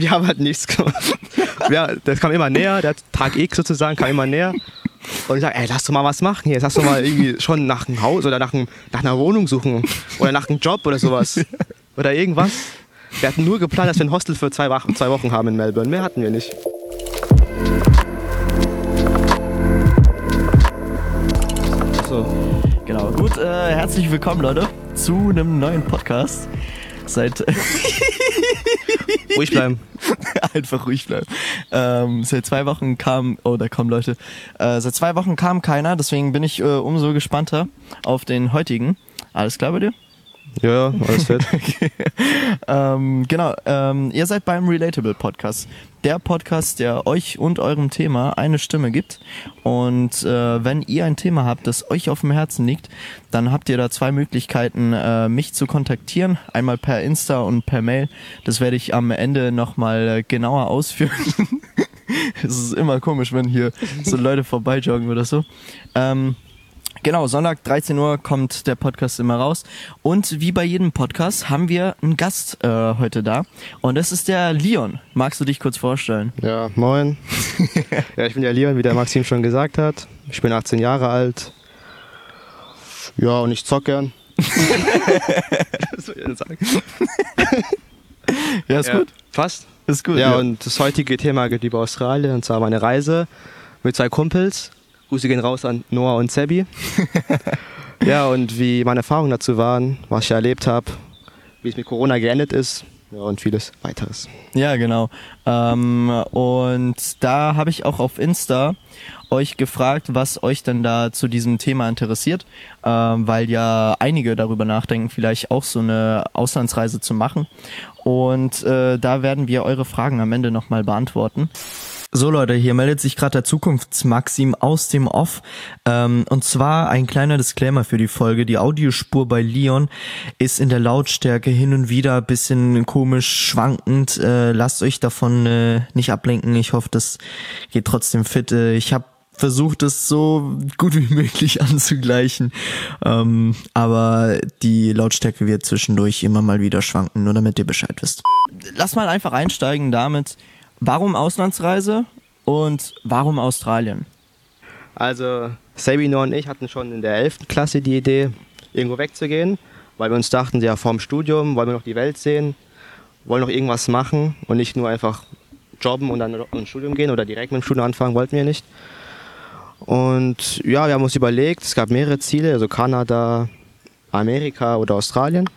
wir haben halt nichts gemacht. Ja, das kam immer näher, der Tag X sozusagen kam immer näher. Und ich sage, ey, lass doch mal was machen jetzt. Lass doch mal irgendwie schon nach einem Haus oder nach, einem, nach einer Wohnung suchen. Oder nach einem Job oder sowas. Oder irgendwas. Wir hatten nur geplant, dass wir ein Hostel für zwei Wochen, zwei Wochen haben in Melbourne. Mehr hatten wir nicht. So. Genau. Gut, äh, herzlich willkommen, Leute, zu einem neuen Podcast. Seit. Ruhig bleiben. Einfach ruhig bleiben. Ähm, seit zwei Wochen kam. Oh, da kommen Leute. Äh, seit zwei Wochen kam keiner, deswegen bin ich äh, umso gespannter auf den heutigen. Alles klar bei dir? Ja, alles fett. ähm, genau, ähm, ihr seid beim Relatable Podcast. Der Podcast, der euch und eurem Thema eine Stimme gibt. Und äh, wenn ihr ein Thema habt, das euch auf dem Herzen liegt, dann habt ihr da zwei Möglichkeiten, äh, mich zu kontaktieren. Einmal per Insta und per Mail. Das werde ich am Ende nochmal äh, genauer ausführen. Es ist immer komisch, wenn hier so Leute vorbeijoggen oder so. Ähm, Genau, Sonntag 13 Uhr kommt der Podcast immer raus. Und wie bei jedem Podcast haben wir einen Gast äh, heute da. Und das ist der Leon. Magst du dich kurz vorstellen? Ja, moin. ja, ich bin der Leon, wie der Maxim schon gesagt hat. Ich bin 18 Jahre alt. Ja, und ich zock gern. Was soll ich sagen? Ja, ist Ja, gut. Fast. Ist gut. Ja, und das heutige Thema geht über Australien, und zwar meine Reise mit zwei Kumpels. Grüße gehen raus an Noah und Sebi. ja, und wie meine Erfahrungen dazu waren, was ich erlebt habe, wie es mit Corona geendet ist ja, und vieles weiteres. Ja, genau. Ähm, und da habe ich auch auf Insta euch gefragt, was euch denn da zu diesem Thema interessiert, ähm, weil ja einige darüber nachdenken, vielleicht auch so eine Auslandsreise zu machen. Und äh, da werden wir eure Fragen am Ende nochmal beantworten. So Leute, hier meldet sich gerade der Zukunftsmaxim aus dem Off. Ähm, und zwar ein kleiner Disclaimer für die Folge. Die Audiospur bei Leon ist in der Lautstärke hin und wieder bisschen komisch schwankend. Äh, lasst euch davon äh, nicht ablenken. Ich hoffe, das geht trotzdem fit. Äh, ich habe versucht, es so gut wie möglich anzugleichen. Ähm, aber die Lautstärke wird zwischendurch immer mal wieder schwanken, nur damit ihr Bescheid wisst. Lass mal einfach einsteigen damit, warum Auslandsreise und warum Australien? Also, Sebi, Noah und ich hatten schon in der 11. Klasse die Idee, irgendwo wegzugehen, weil wir uns dachten, ja, vorm Studium wollen wir noch die Welt sehen, wollen noch irgendwas machen und nicht nur einfach jobben und dann ins Studium gehen oder direkt mit dem Studium anfangen, wollten wir nicht. Und ja, wir haben uns überlegt, es gab mehrere Ziele, also Kanada, Amerika oder Australien.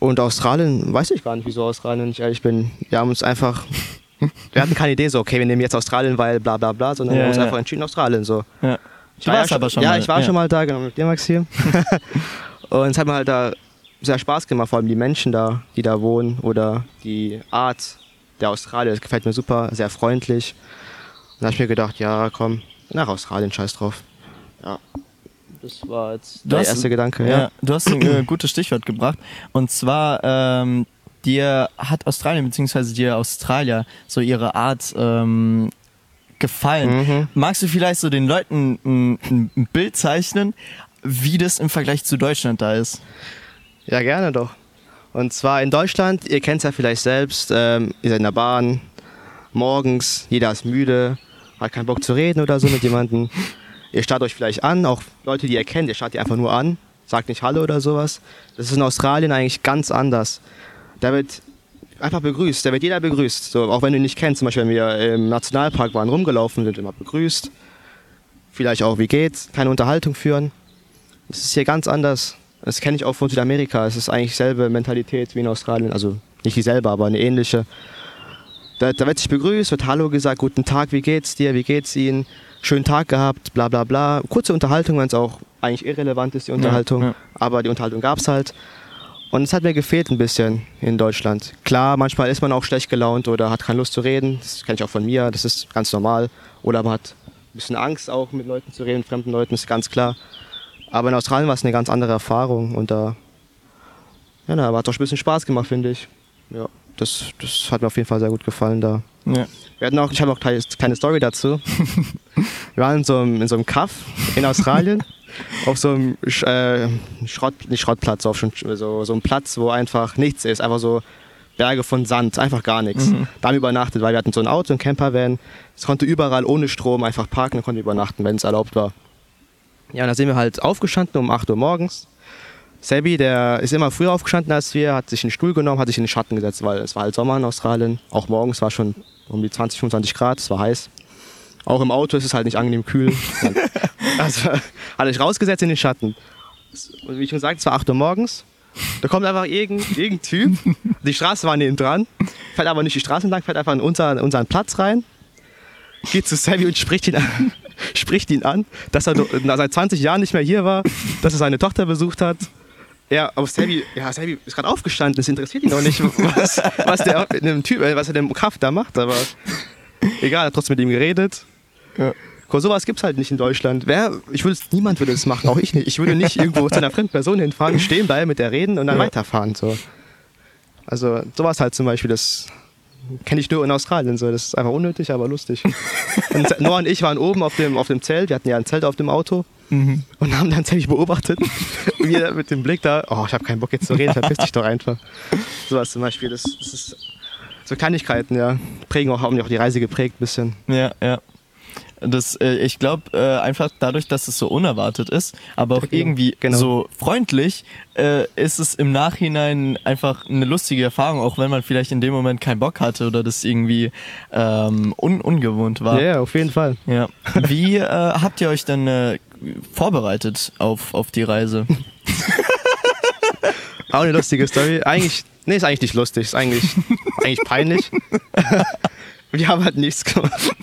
Und Australien, weiß ich gar nicht, wieso Australien, wenn ich ehrlich bin. Wir haben uns einfach, wir hatten keine Idee so, okay, wir nehmen jetzt Australien, weil bla bla bla, sondern Ja, wir haben uns ja. einfach entschieden, Australien so. Ja. Ich war ja aber schon Ja, mal, ich war schon mal da, genau, mit dir, Maxim. und es hat mir halt da sehr Spaß gemacht, vor allem die Menschen da, die da wohnen oder die Art der Australier, das gefällt mir super, sehr freundlich. Und da habe ich mir gedacht, ja, komm, nach Australien, scheiß drauf. Ja, das war jetzt Du der hast- erste Gedanke, Ja, ja. du hast ein äh, gutes Stichwort gebracht. Und zwar, ähm, dir hat Australien beziehungsweise dir Australier so ihre Art ähm, gefallen. Mhm. Magst du vielleicht so den Leuten ein, ein ein Bild zeichnen, wie das im Vergleich zu Deutschland da ist? Ja, gerne doch. Und zwar in Deutschland, ihr kennt es ja vielleicht selbst, ähm, ihr seid in der Bahn, morgens, jeder ist müde, hat keinen Bock zu reden oder so mit jemandem. Ihr starrt euch vielleicht an, auch Leute, die ihr kennt, ihr starrt die einfach nur an, sagt nicht Hallo oder sowas. Das ist in Australien eigentlich ganz anders. Da wird einfach begrüßt, da wird jeder begrüßt. So, auch wenn du ihn nicht kennst, zum Beispiel wenn wir im Nationalpark waren, rumgelaufen sind, immer begrüßt. Vielleicht auch, wie geht's, keine Unterhaltung führen. Das ist hier ganz anders. Das kenne ich auch von Südamerika. Es ist eigentlich dieselbe Mentalität wie in Australien. Also nicht dieselbe, aber eine ähnliche. Da, da wird sich begrüßt, wird Hallo gesagt, guten Tag, wie geht's dir, wie geht's Ihnen? Schönen Tag gehabt, bla bla bla. Kurze Unterhaltung, wenn es auch eigentlich irrelevant ist, die Unterhaltung. ja. Aber die Unterhaltung gab's halt. Und es hat mir gefehlt ein bisschen in Deutschland. Klar, manchmal ist man auch schlecht gelaunt oder hat keine Lust zu reden. Das kenne ich auch von mir, das ist ganz normal. Oder man hat ein bisschen Angst auch mit Leuten zu reden, fremden Leuten, ist ganz klar. Aber in Australien war es eine ganz andere Erfahrung und da, ja, da hat doch ein bisschen Spaß gemacht, finde ich. Ja, das, das hat mir auf jeden Fall sehr gut gefallen da. Ja. Wir hatten auch, ich habe noch eine kleine Story dazu. Wir waren in so einem, in so einem Kaff in Australien auf so einem Sch- äh, Schrott, nicht Schrottplatz, auf so, so einem Platz, wo einfach nichts ist, einfach so Berge von Sand, einfach gar nichts. Da haben wir übernachtet, weil wir hatten so ein Auto, ein Campervan. Es konnte überall ohne Strom einfach parken und konnte übernachten, wenn es erlaubt war. Ja, und da sind wir halt aufgestanden um 8 Uhr morgens. Sebi, der ist immer früher aufgestanden als wir, hat sich einen Stuhl genommen, hat sich in den Schatten gesetzt, weil es war halt Sommer in Australien. Auch morgens war schon um die 20, 25 Grad, es war heiß. Auch im Auto ist es halt nicht angenehm kühl. also hat er sich rausgesetzt in den Schatten. Und wie ich schon sagte, es war 8 Uhr morgens. Da kommt einfach irgendein, irgendein Typ. Die Straße war neben dran, fährt aber nicht die Straße entlang, fährt einfach in unseren, unseren Platz rein, geht zu Sammy und spricht ihn an, spricht ihn an, dass er seit 20 Jahren nicht mehr hier war, dass er seine Tochter besucht hat. Ja, aber Sammy, ja, Sammy ist gerade aufgestanden, das interessiert ihn doch nicht, was, was der dem Typ, äh, was er dem Kraft da macht, aber egal, er hat trotzdem mit ihm geredet. Ja. Guck, Sowas gibt's halt nicht in Deutschland. Wer, ich würde, niemand würde das machen, auch ich nicht. Ich würde nicht irgendwo zu einer fremden Person hinfahren, stehen bleiben, mit der reden und dann Ja. weiterfahren. So. Also sowas halt zum Beispiel, das kenne ich nur in Australien. So. Das ist einfach unnötig, aber lustig. Und Noah und ich waren oben auf dem, auf dem Zelt, wir hatten ja ein Zelt auf dem Auto Mhm. und haben dann ziemlich beobachtet. Und wir mit dem Blick da, oh, ich habe keinen Bock jetzt zu reden, verpiss dich doch einfach. Sowas zum Beispiel, das, das ist so Kleinigkeiten, ja. Prägen auch, haben auch die Reise geprägt ein bisschen. Ja, ja. Das, äh, ich glaube, äh, einfach dadurch, dass es so unerwartet ist, aber auch Genau, irgendwie genau. so freundlich, äh, ist es im Nachhinein einfach eine lustige Erfahrung, auch wenn man vielleicht in dem Moment keinen Bock hatte oder das irgendwie ähm, un ungewohnt war. Ja, auf jeden Fall. Ja. Wie äh, habt ihr euch denn äh, vorbereitet auf, auf die Reise? Auch eine lustige Story. Eigentlich, nee, ist eigentlich nicht lustig, ist eigentlich, eigentlich peinlich. Wir haben halt nichts gemacht.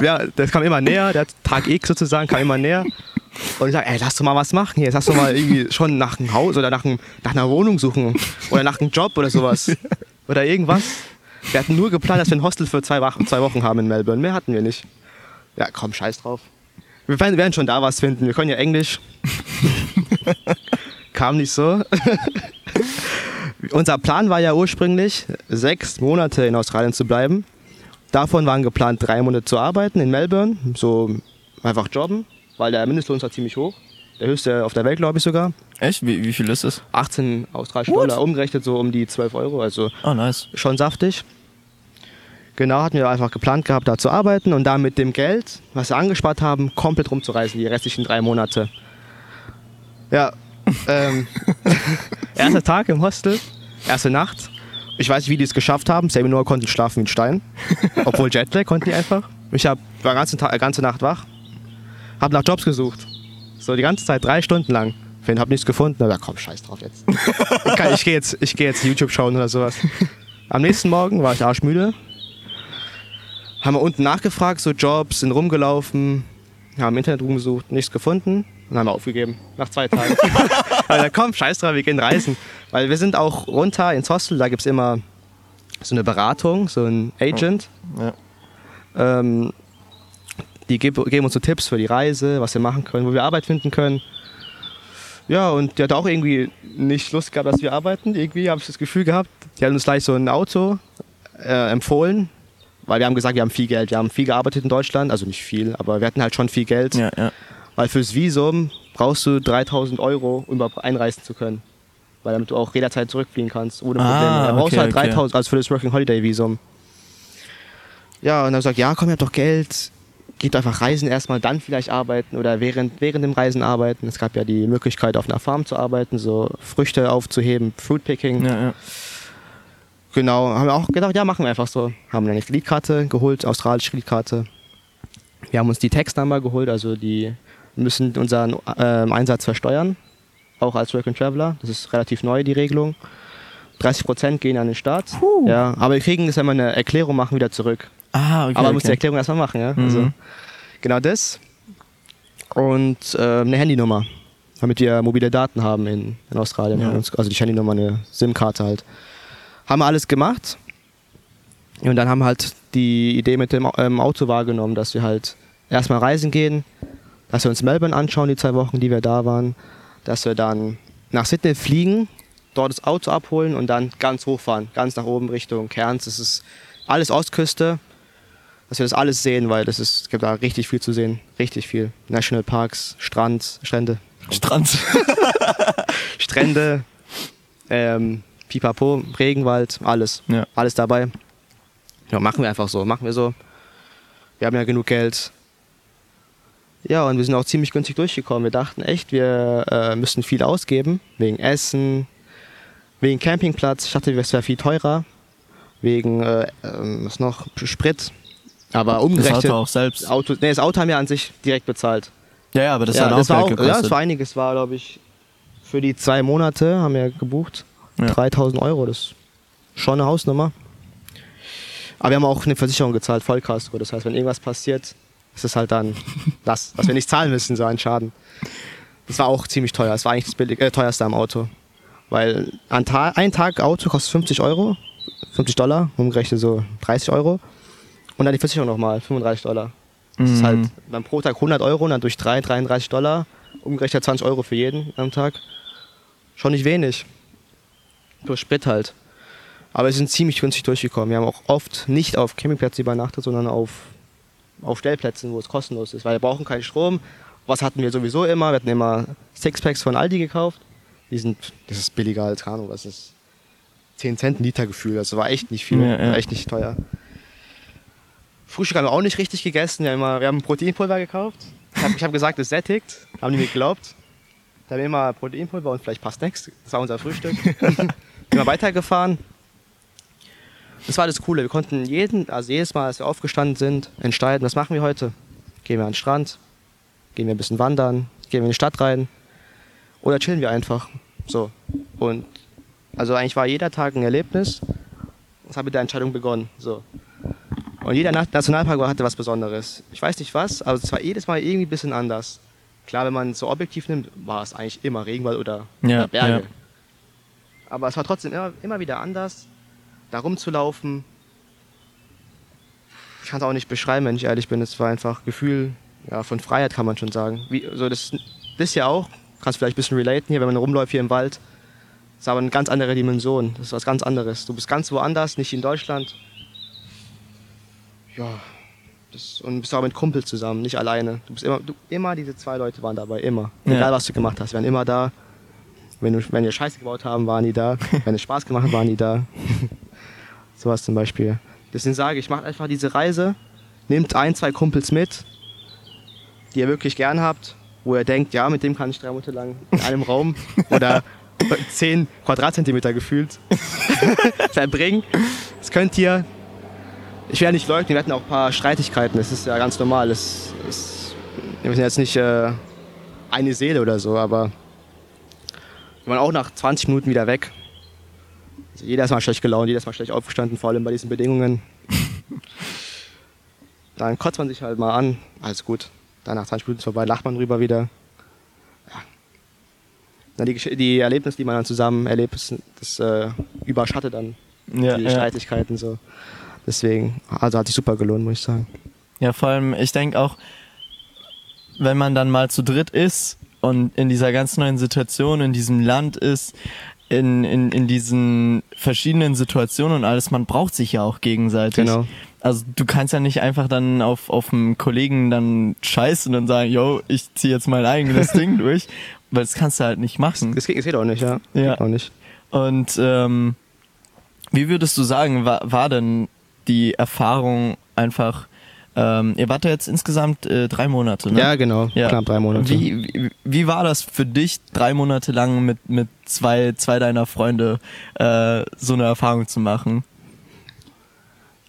Ja, das kam immer näher, der Tag X sozusagen kam immer näher. Und ich sag, ey, lass doch mal was machen hier. Lass doch mal irgendwie schon nach einem Haus oder nach, einem, nach einer Wohnung suchen. Oder nach einem Job oder sowas. Oder irgendwas. Wir hatten nur geplant, dass wir ein Hostel für zwei Wochen, zwei Wochen haben in Melbourne. Mehr hatten wir nicht. Ja, komm, scheiß drauf. Wir werden schon da was finden. Wir können ja Englisch. Kam nicht so. Unser Plan war ja ursprünglich, sechs Monate in Australien zu bleiben. Davon waren geplant, drei Monate zu arbeiten in Melbourne, so einfach jobben, weil der Mindestlohn ist halt ziemlich hoch. Der höchste auf der Welt, glaube ich sogar. Echt? Wie, wie viel ist es? 18 australische What? Dollar, umgerechnet so um die 12 Euro, also Oh, nice. schon saftig. Genau, hatten wir einfach geplant gehabt, da zu arbeiten und dann mit dem Geld, was wir angespart haben, komplett rumzureisen, die restlichen drei Monate. Ja, ähm, erster Tag im Hostel, erste Nacht. Ich weiß nicht, wie die es geschafft haben. Sammy Noah konnten schlafen wie ein Stein. Obwohl Jetlag konnten die einfach. Ich hab, war ganze, Tag, ganze Nacht wach, hab nach Jobs gesucht. So die ganze Zeit, drei Stunden lang. Wen hab nichts gefunden. Na komm, scheiß drauf jetzt. Ich, kann- ich gehe jetzt, ich geh jetzt YouTube schauen oder sowas. Am nächsten Morgen war ich arschmüde. Haben wir unten nachgefragt, so Jobs, sind rumgelaufen, haben im Internet rumgesucht, nichts gefunden und haben wir aufgegeben. Nach zwei Tagen. also komm, scheiß drauf, wir gehen reisen. Weil wir sind auch runter ins Hostel, da gibt es immer so eine Beratung, so ein Agent. Ja. Ähm, die geb, geben uns so Tipps für die Reise, was wir machen können, wo wir Arbeit finden können. Ja, und die hat auch irgendwie nicht Lust gehabt, dass wir arbeiten. Irgendwie habe ich das Gefühl gehabt. Die hat uns gleich so ein Auto äh, empfohlen, weil wir haben gesagt, wir haben viel Geld. Wir haben viel gearbeitet in Deutschland, also nicht viel, aber wir hatten halt schon viel Geld. Ja, ja. Weil fürs Visum brauchst du 3000 Euro, um überhaupt einreisen zu können. Weil damit du auch jederzeit zurückfliegen kannst, ohne Ah, Probleme. Da brauchst okay, du halt okay. 3000, also für das Working Holiday Visum. Ja, und dann sagt, ja, komm, ihr habt doch Geld, geht einfach reisen erstmal, dann vielleicht arbeiten oder während, während dem Reisen arbeiten. Es gab ja die Möglichkeit, auf einer Farm zu arbeiten, so Früchte aufzuheben, Fruitpicking. ja, ja. Genau, haben wir auch gedacht, ja, machen wir einfach so. Haben eine Kreditkarte geholt, australische Kreditkarte. Wir haben uns die Textnummer geholt, also die müssen unseren ähm, Einsatz versteuern, auch als Work and Traveler. Das ist relativ neu, die Regelung. 30 Prozent gehen an den Staat. Puh. Ja, aber wir kriegen es, wenn wir eine Erklärung machen, wieder zurück. Ah, okay. aber man muss die okay. Erklärung erstmal machen, ja. Also, Mhm. genau das. Und ähm, eine Handynummer, damit wir mobile Daten haben in, in Australien. Ja. Also die Handynummer, eine SIM-Karte halt. Haben wir alles gemacht. Und dann haben wir halt die Idee mit dem ähm, Auto wahrgenommen, dass wir halt erstmal reisen gehen, dass wir uns Melbourne anschauen, die zwei Wochen, die wir da waren, dass wir dann nach Sydney fliegen, dort das Auto abholen und dann ganz hochfahren, ganz nach oben Richtung Cairns. Das ist alles Ostküste, dass wir das alles sehen, weil das ist, es gibt da richtig viel zu sehen, richtig viel. Nationalparks, Strand, Strände, Strand. Strände, ähm, Pipapo, Regenwald, alles. Ja. Alles dabei. Ja, machen wir einfach so, machen wir so. Wir haben ja genug Geld. Ja, und wir sind auch ziemlich günstig durchgekommen. Wir dachten echt, wir äh, müssen viel ausgeben, wegen Essen, wegen Campingplatz. Ich dachte, es wäre viel teurer, wegen, äh, ähm, was noch, Sprit. Aber Das umgerechnet, Auto auch selbst. Auto, nee, das Auto haben wir an sich direkt bezahlt. Ja, ja, aber das ja, hat auch das war auch, ja, gekostet. das war einiges, war glaube ich für die zwei Monate haben wir gebucht. Ja. 3000 Euro, das ist schon eine Hausnummer. Aber wir haben auch eine Versicherung gezahlt, Vollkasko. Das heißt, wenn irgendwas passiert, ist es halt dann das, was wir nicht zahlen müssen, so ein Schaden. Das war auch ziemlich teuer. Das war eigentlich das billig, äh, teuerste am Auto. Weil ein, Ta ein Tag Auto kostet 50 Euro, 50 Dollar, umgerechnet so 30 Euro. Und dann die Versicherung nochmal, 35 Dollar. Das ist Mhm. halt dann pro Tag 100 Euro und dann durch 3, 33 Dollar, umgerechnet 20 Euro für jeden am Tag. Schon nicht wenig. Plus Sprit halt. Aber wir sind ziemlich günstig durchgekommen. Wir haben auch oft nicht auf Campingplätzen übernachtet, sondern auf, auf Stellplätzen, wo es kostenlos ist. Weil wir brauchen keinen Strom. Was hatten wir sowieso immer? Wir hatten immer Sixpacks von Aldi gekauft. Die sind, das ist billiger als, Ahnung, was ist 10 Cent ein Liter Gefühl. Das war echt nicht viel, Ja, ja. echt nicht teuer. Frühstück haben wir auch nicht richtig gegessen. Wir haben, immer, wir haben Proteinpulver gekauft. Ich habe hab gesagt, es sättigt. Haben die mir geglaubt. Da haben wir immer Proteinpulver und vielleicht ein paar Snacks. Das war unser Frühstück. immer weitergefahren. Das war das Coole. Wir konnten jeden, also jedes Mal, als wir aufgestanden sind, entscheiden, was machen wir heute? Gehen wir an den Strand? Gehen wir ein bisschen wandern? Gehen wir in die Stadt rein? Oder chillen wir einfach? So. Und also eigentlich war jeder Tag ein Erlebnis. Das hat mit der Entscheidung begonnen. So. Und jeder Na- Nationalpark war- hatte was Besonderes. Ich weiß nicht was, aber es war jedes Mal irgendwie ein bisschen anders. Klar, wenn man es so objektiv nimmt, war es eigentlich immer Regenwald oder, Ja, oder Berge. ja. Aber es war trotzdem immer, immer wieder anders, da rumzulaufen. Ich kann es auch nicht beschreiben, wenn ich ehrlich bin. Es war einfach Gefühl ja, von Freiheit, kann man schon sagen. Wie, so das, das ja auch, kannst vielleicht ein bisschen relaten hier, wenn man rumläuft hier im Wald. Das ist aber eine ganz andere Dimension. Das ist was ganz anderes. Du bist ganz woanders, nicht in Deutschland. Ja, das, und bist auch mit Kumpels zusammen, nicht alleine. Du bist immer, du, immer diese zwei Leute waren dabei, immer. Ja. Egal was du gemacht hast, waren immer da. Wenn, wenn wir Scheiße gebaut haben, waren die da. wenn es Spaß gemacht hat, waren die da. Sowas zum Beispiel. Deswegen sage ich, macht einfach diese Reise, nehmt ein, zwei Kumpels mit, die ihr wirklich gern habt, wo ihr denkt, ja, mit dem kann ich drei Monate lang in einem Raum oder 10 Quadratzentimeter gefühlt verbringen. Das könnt ihr. Ich werde nicht leugnen, wir hatten auch ein paar Streitigkeiten, das ist ja ganz normal. Das ist, wir sind jetzt nicht äh, eine Seele oder so, aber wir waren auch nach 20 Minuten wieder weg. Also jeder ist mal schlecht gelaunt, jeder ist mal schlecht aufgestanden, vor allem bei diesen Bedingungen. Dann kotzt man sich halt mal an, alles gut. Dann nach 20 Minuten ist vorbei, lacht man drüber wieder. Ja. Dann die, die Erlebnisse, die man dann zusammen erlebt, das, das äh, überschattet dann Ja, die ja. Streitigkeiten so. Deswegen, also hat sich super gelohnt, muss ich sagen. Ja, vor allem, ich denke auch, wenn man dann mal zu dritt ist und in dieser ganz neuen Situation, in diesem Land ist, in, in, in diesen verschiedenen Situationen und alles, man braucht sich ja auch gegenseitig. Genau. Also du kannst ja nicht einfach dann auf, auf einen Kollegen dann scheißen und sagen, yo, ich zieh jetzt mein eigenes Ding durch, weil das kannst du halt nicht machen. Das geht, das geht auch nicht, ja. Ja. Auch nicht. Und ähm, wie würdest du sagen, war, war denn die Erfahrung einfach, ähm, ihr wart ja jetzt insgesamt äh, drei Monate, ne? Ja, genau. Ja. Knapp drei Monate. Wie, wie, wie war das für dich, drei Monate lang mit, mit zwei, zwei deiner Freunde äh, so eine Erfahrung zu machen?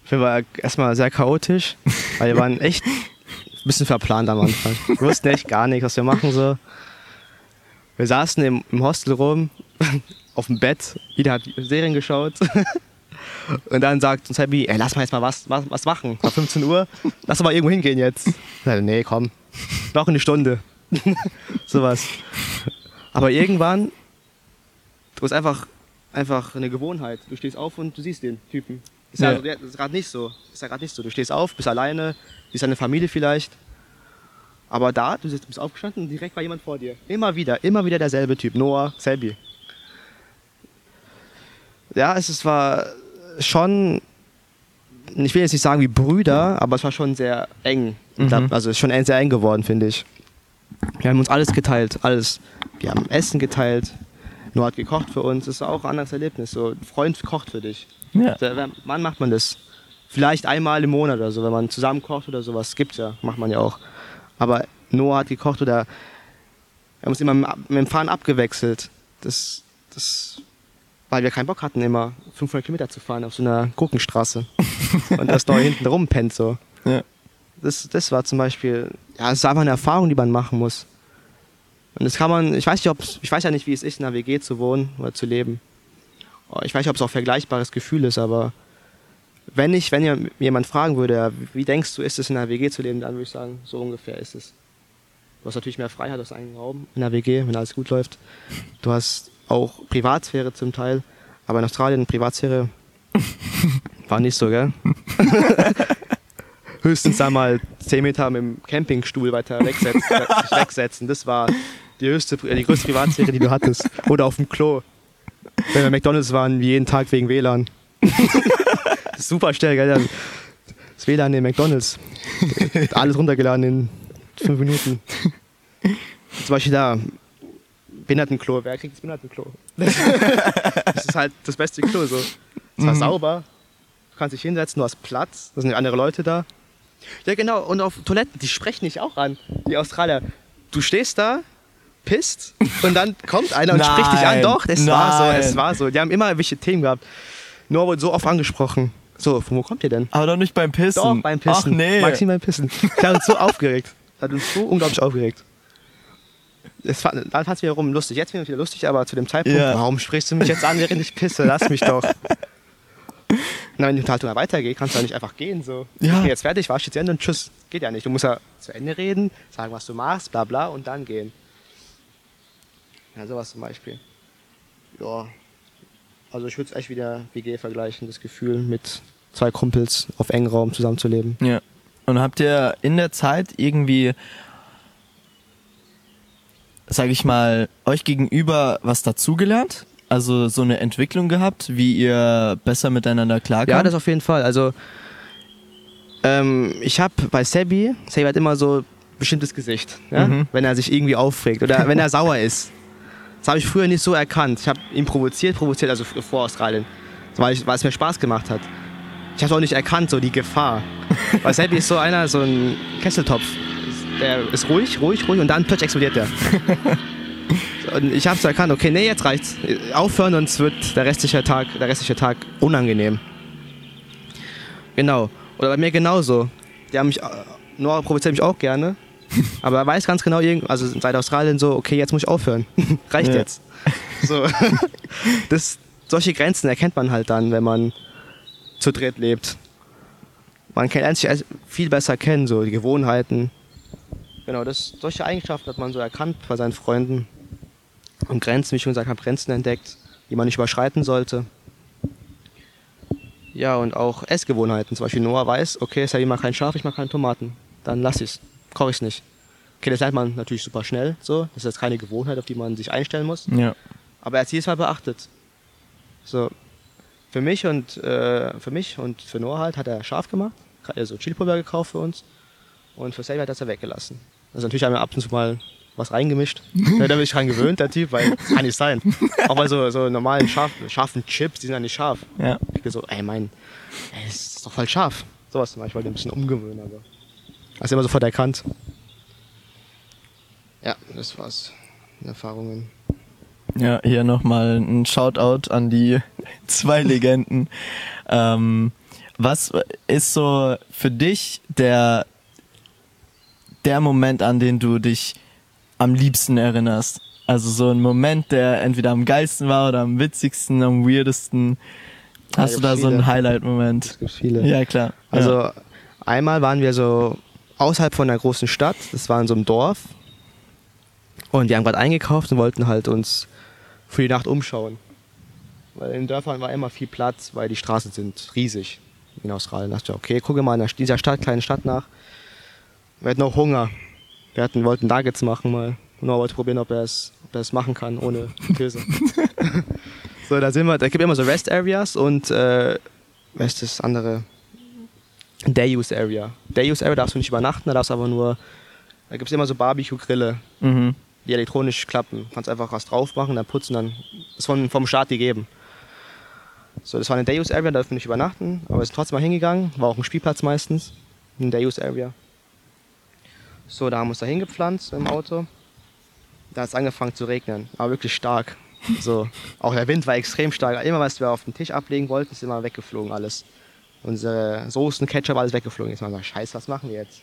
Ich finde, war erstmal sehr chaotisch, weil wir waren echt ein bisschen verplant am Anfang. Wir wussten echt gar nicht, was wir machen so. Wir saßen im, im Hostel rum, auf dem Bett, jeder hat Serien geschaut. Und dann sagt uns Happy, ey, lass mal jetzt mal was, was, was machen. War 15 Uhr, lass doch mal irgendwo hingehen jetzt. Ich sag, nee, komm, noch eine Stunde. Sowas. Aber irgendwann, du hast einfach, einfach eine Gewohnheit. Du stehst auf und du siehst den Typen. Ist ja, Ja. also, der- das ist gerade nicht so. Ist ja gerade nicht so. Du stehst auf, bist alleine, siehst deine Familie vielleicht. Aber da, du bist aufgestanden und direkt war jemand vor dir. Immer wieder, immer wieder derselbe Typ. Noah, Selby. Ja, es ist- war schon, ich will jetzt nicht sagen wie Brüder, aber es war schon sehr eng. Mhm. Also es ist schon sehr eng geworden, finde ich. Wir haben uns alles geteilt, alles. Wir haben Essen geteilt, Noah hat gekocht für uns. Das ist auch ein anderes Erlebnis. So, ein Freund kocht für dich. Ja. Wann macht man das? Vielleicht einmal im Monat oder so, wenn man zusammen kocht oder sowas. Gibt's ja, macht man ja auch. Aber Noah hat gekocht oder wir haben uns immer mit mit dem Fahren abgewechselt. Das, das, weil wir keinen Bock hatten, immer 500 Kilometer zu fahren auf so einer Gurkenstraße. Und das da hinten rumpennt so. Ja. Das, das war zum Beispiel, ja, es ist einfach eine Erfahrung, die man machen muss. Und das kann man, ich weiß nicht, ob's, ich weiß ja nicht, wie es ist, in einer WG zu wohnen oder zu leben. Oh, Ich weiß nicht, ob es auch ein vergleichbares Gefühl ist, aber wenn ich, wenn ihr- jemand fragen würde, wie denkst du, ist es in einer WG zu leben, dann würde ich sagen, so ungefähr ist es. Du hast natürlich mehr Freiheit aus eigenen Raum in der WG, wenn alles gut läuft. Du hast auch Privatsphäre zum Teil, aber in Australien Privatsphäre war nicht so, gell? Höchstens da mal 10 Meter mit dem Campingstuhl weiter wegsetzen, wegsetzen. Das war die, höchste, die größte Privatsphäre, die du hattest. Oder auf dem Klo. Wenn wir McDonalds waren, wie jeden Tag wegen WLAN. Super schnell, gell? Das WLAN in McDonalds. Alles runtergeladen in fünf Minuten. Zum Beispiel da, Behindertenklo. Wer kriegt das Behindertenklo? Das ist halt das beste Klo so. Es war sauber. Du kannst dich hinsetzen, du hast Platz. Da sind andere Leute da. Ja, genau. Und auf Toiletten, die sprechen dich auch an, die Australier. Du stehst da, pisst und dann kommt einer und spricht dich an. Nein, Doch, es war so, nein. es war so. Die haben immer welche Themen gehabt. Noah wurde so oft angesprochen. So, von wo kommt ihr denn? Aber doch nicht beim Pissen. Doch, beim Pissen. Ach nee. Maxim beim Pissen. Das hat uns so aufgeregt. Das hat uns so unglaublich aufgeregt. Es war, dann fand es wiederum lustig. Jetzt finde ich wieder lustig, aber zu dem Zeitpunkt, Ja. warum sprichst du mich jetzt an, während ich pisse? Lass mich doch. Na, wenn die Unterhaltung weitergeht, kannst du ja nicht einfach gehen. So. Ja. Bin jetzt fertig, wasch jetzt zu Ende und tschüss. Geht ja nicht. Du musst ja zu Ende reden, sagen, was du machst, bla bla und dann gehen. Ja, sowas zum Beispiel. Ja. Also ich würde es echt wieder WG vergleichen, das Gefühl, mit zwei Kumpels auf engem Raum zusammenzuleben. Ja. Und habt ihr in der Zeit irgendwie, sag ich mal, euch gegenüber was dazugelernt? Also so eine Entwicklung gehabt, wie ihr besser miteinander Ja, klarkommt? das auf jeden Fall. Also ähm, ich habe bei Sebi, Sebi hat immer so ein bestimmtes Gesicht, ja? Mhm. wenn er sich irgendwie aufregt oder wenn er sauer ist. Das habe ich früher nicht so erkannt. Ich habe ihn provoziert, provoziert, also vor Australien, weil, ich, weil es mir Spaß gemacht hat. Ich habe auch nicht erkannt, so die Gefahr. Weil Sebi ist so einer, so ein Kesseltopf. Der ist ruhig, ruhig, ruhig und dann plötzlich explodiert der. Und ich habe so erkannt, okay, nee, jetzt reicht's. Aufhören, sonst wird der restliche Tag, der restliche Tag unangenehm. Genau. Oder bei mir genauso. Die haben mich, äh, Noah provoziert mich auch gerne. Aber er weiß ganz genau, also seit Australien so, okay, jetzt muss ich aufhören. Reicht Ja. jetzt. So. Das, solche Grenzen erkennt man halt dann, wenn man zu dritt lebt. Man kann sich viel besser kennen, so die Gewohnheiten. Genau, das, solche Eigenschaften hat man so erkannt bei seinen Freunden. Und Grenzen, wie ich schon gesagt habe, Grenzen entdeckt, die man nicht überschreiten sollte. Ja, und auch Essgewohnheiten. Zum Beispiel Noah weiß, okay, Sally mag kein Schaf, ich mag keine Tomaten. Dann lass ich's. Koche ich's nicht. Okay, das lernt man natürlich super schnell, so. Das ist jetzt keine Gewohnheit, auf die man sich einstellen muss. ja. Aber er hat sie jedes Mal beachtet. So. Für mich und äh, für mich und für Noah halt hat er scharf gemacht, also Chilipulver gekauft für uns. Und für Xavier hat er es weggelassen. Also natürlich haben wir ab und zu mal was reingemischt. da er sich dran gewöhnt, der Typ, weil das kann nicht sein. Auch bei so, so normalen scharf, scharfen Chips, die sind ja nicht scharf. Ja. Ich bin so, ey, mein, ey, das ist doch voll scharf. Sowas zum Beispiel, ein bisschen umgewöhnen, aber. Hast du immer sofort erkannt. Ja, das war's. Erfahrungen. Ja, hier nochmal ein Shoutout an die zwei Legenden. ähm, was ist so für dich der, der Moment, an den du dich am liebsten erinnerst? Also so ein Moment, der entweder am geilsten war oder am witzigsten, am weirdesten. Hast Ja, du da so einen viele. Highlight-Moment? Es gibt viele. Ja, klar. Also ja. einmal waren wir so außerhalb von einer großen Stadt, das war in so einem Dorf. Und wir haben gerade eingekauft und wollten halt uns für die Nacht umschauen. Weil in Dörfern war immer viel Platz, weil die Straßen sind riesig in Australien. Da dachte ich, okay, gucke mal in dieser Stadt, kleinen Stadt nach. Wir hatten auch Hunger. Wir hatten, wollten Nuggets machen mal. Und wollte probieren, ob er es ob er es machen kann ohne Käse. so, da sind wir, da gibt immer so Rest Areas und äh, was ist das andere? Day Use Area. Day Use Area darfst du nicht übernachten, da darfst du aber nur, da gibt es immer so Barbecue-Grille. Mhm. die elektronisch klappen. Kannst einfach was drauf machen, dann putzen, dann ist von, vom Start gegeben. So, das war eine Day-Use-Area, da dürfen wir nicht übernachten, aber wir sind trotzdem mal hingegangen, war auch ein Spielplatz meistens, eine Day-Use-Area. So, da haben wir uns da hingepflanzt im Auto. Da hat es angefangen zu regnen, aber wirklich stark. So, auch der Wind war extrem stark. Immer was wir auf den Tisch ablegen wollten, ist immer weggeflogen alles. Unsere Soßen, Ketchup, alles weggeflogen. Jetzt mal so, scheiße, was machen wir jetzt?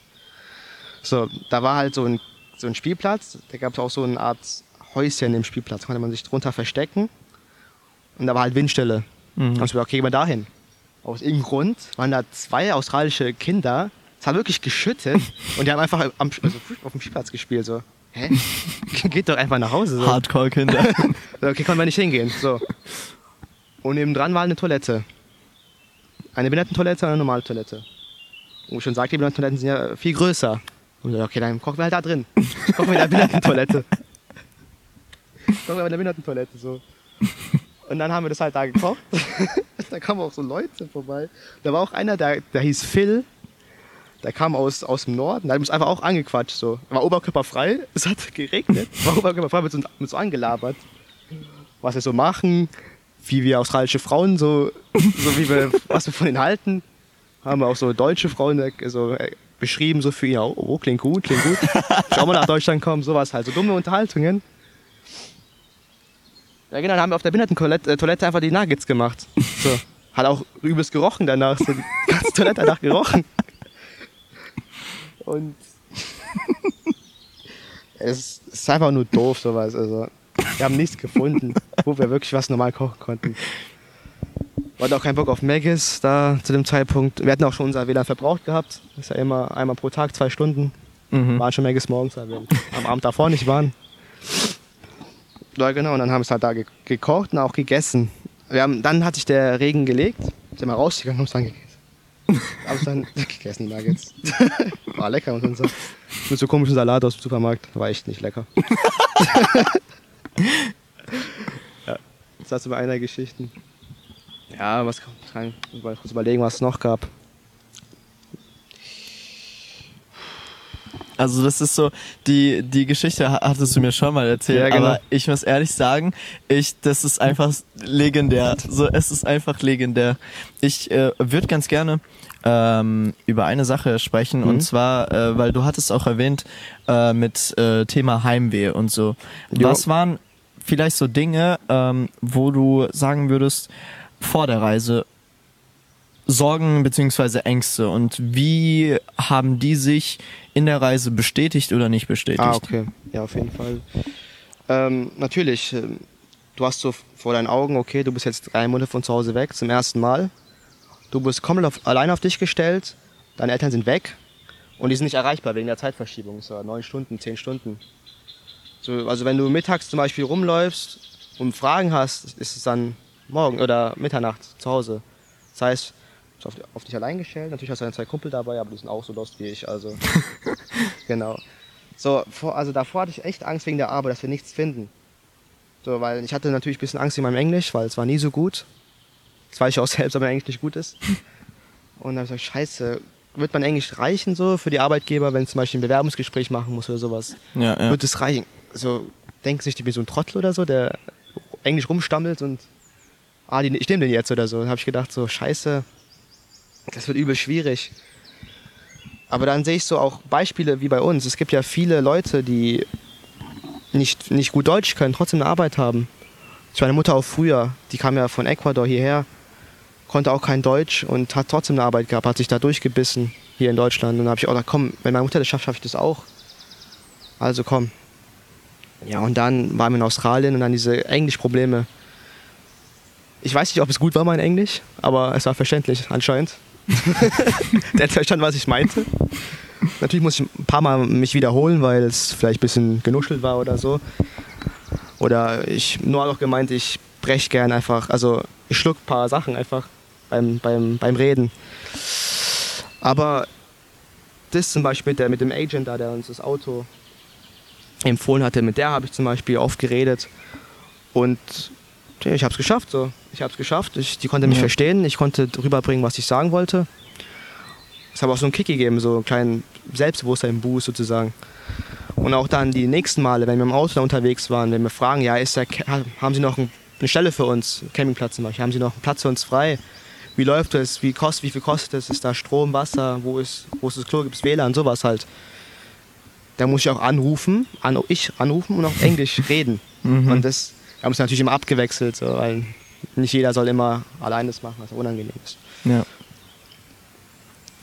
So, da war halt so ein, so ein Spielplatz, da gab es auch so eine Art Häuschen im Spielplatz, da konnte man sich drunter verstecken. Und da war halt Windstille. Mhm. Und ich gesagt, okay, gehen wir da hin. Aus irgendeinem Grund waren da zwei australische Kinder, es hat wirklich geschüttet und die haben einfach am, also auf dem Spielplatz gespielt. So, hä? Geht doch einfach nach Hause. So. Hardcore-Kinder. okay, konnten wir nicht hingehen. So. Und nebendran war eine Toilette. Eine Behindertentoilette und eine normale Toilette. Und ich schon sagte, die Behindertentoiletten sind ja viel größer. Und ich so, okay, dann kochen wir halt da drin. Kochen wir in der Behindertentoilette. kochen wir in der Behindertentoilette, so. Und dann haben wir das halt da gekocht. da kamen auch so Leute vorbei. Da war auch einer, der, der hieß Phil. Der kam aus, aus dem Norden, der hat uns einfach auch angequatscht. So. War oberkörperfrei, es hat geregnet, war oberkörperfrei, mit mit so angelabert. Was wir so machen, wie wir australische Frauen so, so wie wir, was wir von ihnen halten. Haben wir auch so deutsche Frauen äh, so, äh, beschrieben, so für ihn, oh, oh, klingt gut, klingt gut. Schau mal nach Deutschland kommen, sowas halt, so dumme Unterhaltungen. Ja genau, dann haben wir auf der Behindertentoilette äh, einfach die Nuggets gemacht. So. Hat auch übelst gerochen danach, so die ganze Toilette danach gerochen. Und es ist einfach nur doof sowas. Also wir haben nichts gefunden, wo wir wirklich was normal kochen konnten. Wir hatten auch keinen Bock auf Maggis da zu dem Zeitpunkt. Wir hatten auch schon unser WLAN verbraucht gehabt. Das ist ja immer einmal pro Tag, zwei Stunden. Mhm. Waren schon Maggis morgens, weil wir am Abend davor nicht waren. Ja, genau. Und dann haben wir es halt da ge gekocht und auch gegessen. Wir haben, dann hat sich der Regen gelegt. Sind wir rausgegangen und haben es dann gegessen. Haben es dann gegessen, Nuggets. War lecker und so. Mit so komischen Salat aus dem Supermarkt. War echt nicht lecker. ja, das hast du bei einer Geschichte. Ja, was kann ich kurz überlegen, was es noch gab. Also das ist so, die, die Geschichte hattest du mir schon mal erzählt, ja, genau. aber ich muss ehrlich sagen, ich, das ist einfach legendär. So, es ist einfach legendär. Ich äh, würde ganz gerne ähm, über eine Sache sprechen mhm. und zwar, äh, weil du hattest auch erwähnt äh, mit äh, Thema Heimweh und so. Jo. Was waren vielleicht so Dinge, ähm, wo du sagen würdest, vor der Reise Sorgen beziehungsweise Ängste und wie haben die sich in der Reise bestätigt oder nicht bestätigt? Ah, okay. Ja, auf jeden Fall. Ähm, natürlich, ähm, du hast so vor deinen Augen, okay, du bist jetzt drei Monate von zu Hause weg zum ersten Mal. Du bist komplett auf, allein auf dich gestellt, deine Eltern sind weg und die sind nicht erreichbar wegen der Zeitverschiebung, so neun Stunden, zehn Stunden. So, also wenn du mittags zum Beispiel rumläufst und Fragen hast, ist es dann morgen oder Mitternacht zu Hause. Das heißt, auf, auf dich allein gestellt. Natürlich hast du deine zwei Kumpel dabei, aber die sind auch so lost wie ich. Also genau. So, vor, also davor hatte ich echt Angst wegen der Arbeit, dass wir nichts finden. So, weil ich hatte natürlich ein bisschen Angst in meinem Englisch, weil es war nie so gut. Das weiß ich auch selbst, aber mein Englisch nicht gut ist. Und dann habe ich gesagt, scheiße, wird mein Englisch reichen so für die Arbeitgeber, wenn ich zum Beispiel ein Bewerbungsgespräch machen muss oder sowas? Ja, ja. Wird es reichen? So, denken sich, ich bin so ein Trottel oder so, der Englisch rumstammelt und ah, die, ich nehme den jetzt oder so. Dann habe ich gedacht, so, scheiße, das wird übel schwierig. Aber dann sehe ich so auch Beispiele wie bei uns. Es gibt ja viele Leute, die nicht, nicht gut Deutsch können, trotzdem eine Arbeit haben. Ich meine Mutter auch früher, die kam ja von Ecuador hierher, konnte auch kein Deutsch und hat trotzdem eine Arbeit gehabt, hat sich da durchgebissen hier in Deutschland. Und dann habe ich auch gedacht, komm, wenn meine Mutter das schafft, schaffe ich das auch. Also komm. Ja, und dann waren wir in Australien und dann diese Englischprobleme. Ich weiß nicht, ob es gut war, mein Englisch, aber es war verständlich anscheinend. Der hat verstanden, was ich meinte. Natürlich muss ich ein paar Mal mich wiederholen, weil es vielleicht ein bisschen genuschelt war oder so. Oder ich nur noch gemeint, ich breche gern einfach, also ich schluck ein paar Sachen einfach beim, beim, beim Reden. Aber das zum Beispiel der, mit dem Agent da, der uns das Auto empfohlen hatte, mit der habe ich zum Beispiel oft geredet. Und ich habe es geschafft. So. Ich habe es geschafft. Ich, die konnte mich ja. verstehen. Ich konnte rüberbringen, was ich sagen wollte. Es hat auch so einen Kick gegeben, so einen kleinen Selbstbewusstsein-Boost sozusagen. Und auch dann die nächsten Male, wenn wir im Auto unterwegs waren, wenn wir fragen, ja, ist der, haben Sie noch eine Stelle für uns, Campingplatz zum Beispiel, haben Sie noch einen Platz für uns frei? Wie läuft es? Wie, kost, wie viel kostet es? Ist da Strom, Wasser? Wo ist, wo ist das Klo? Gibt es WLAN? Sowas halt. Da muss ich auch anrufen, an, ich anrufen und auf Englisch reden. Mhm. Und das wir haben es natürlich immer abgewechselt, so, weil nicht jeder soll immer allein das machen, was unangenehm ist. Ja.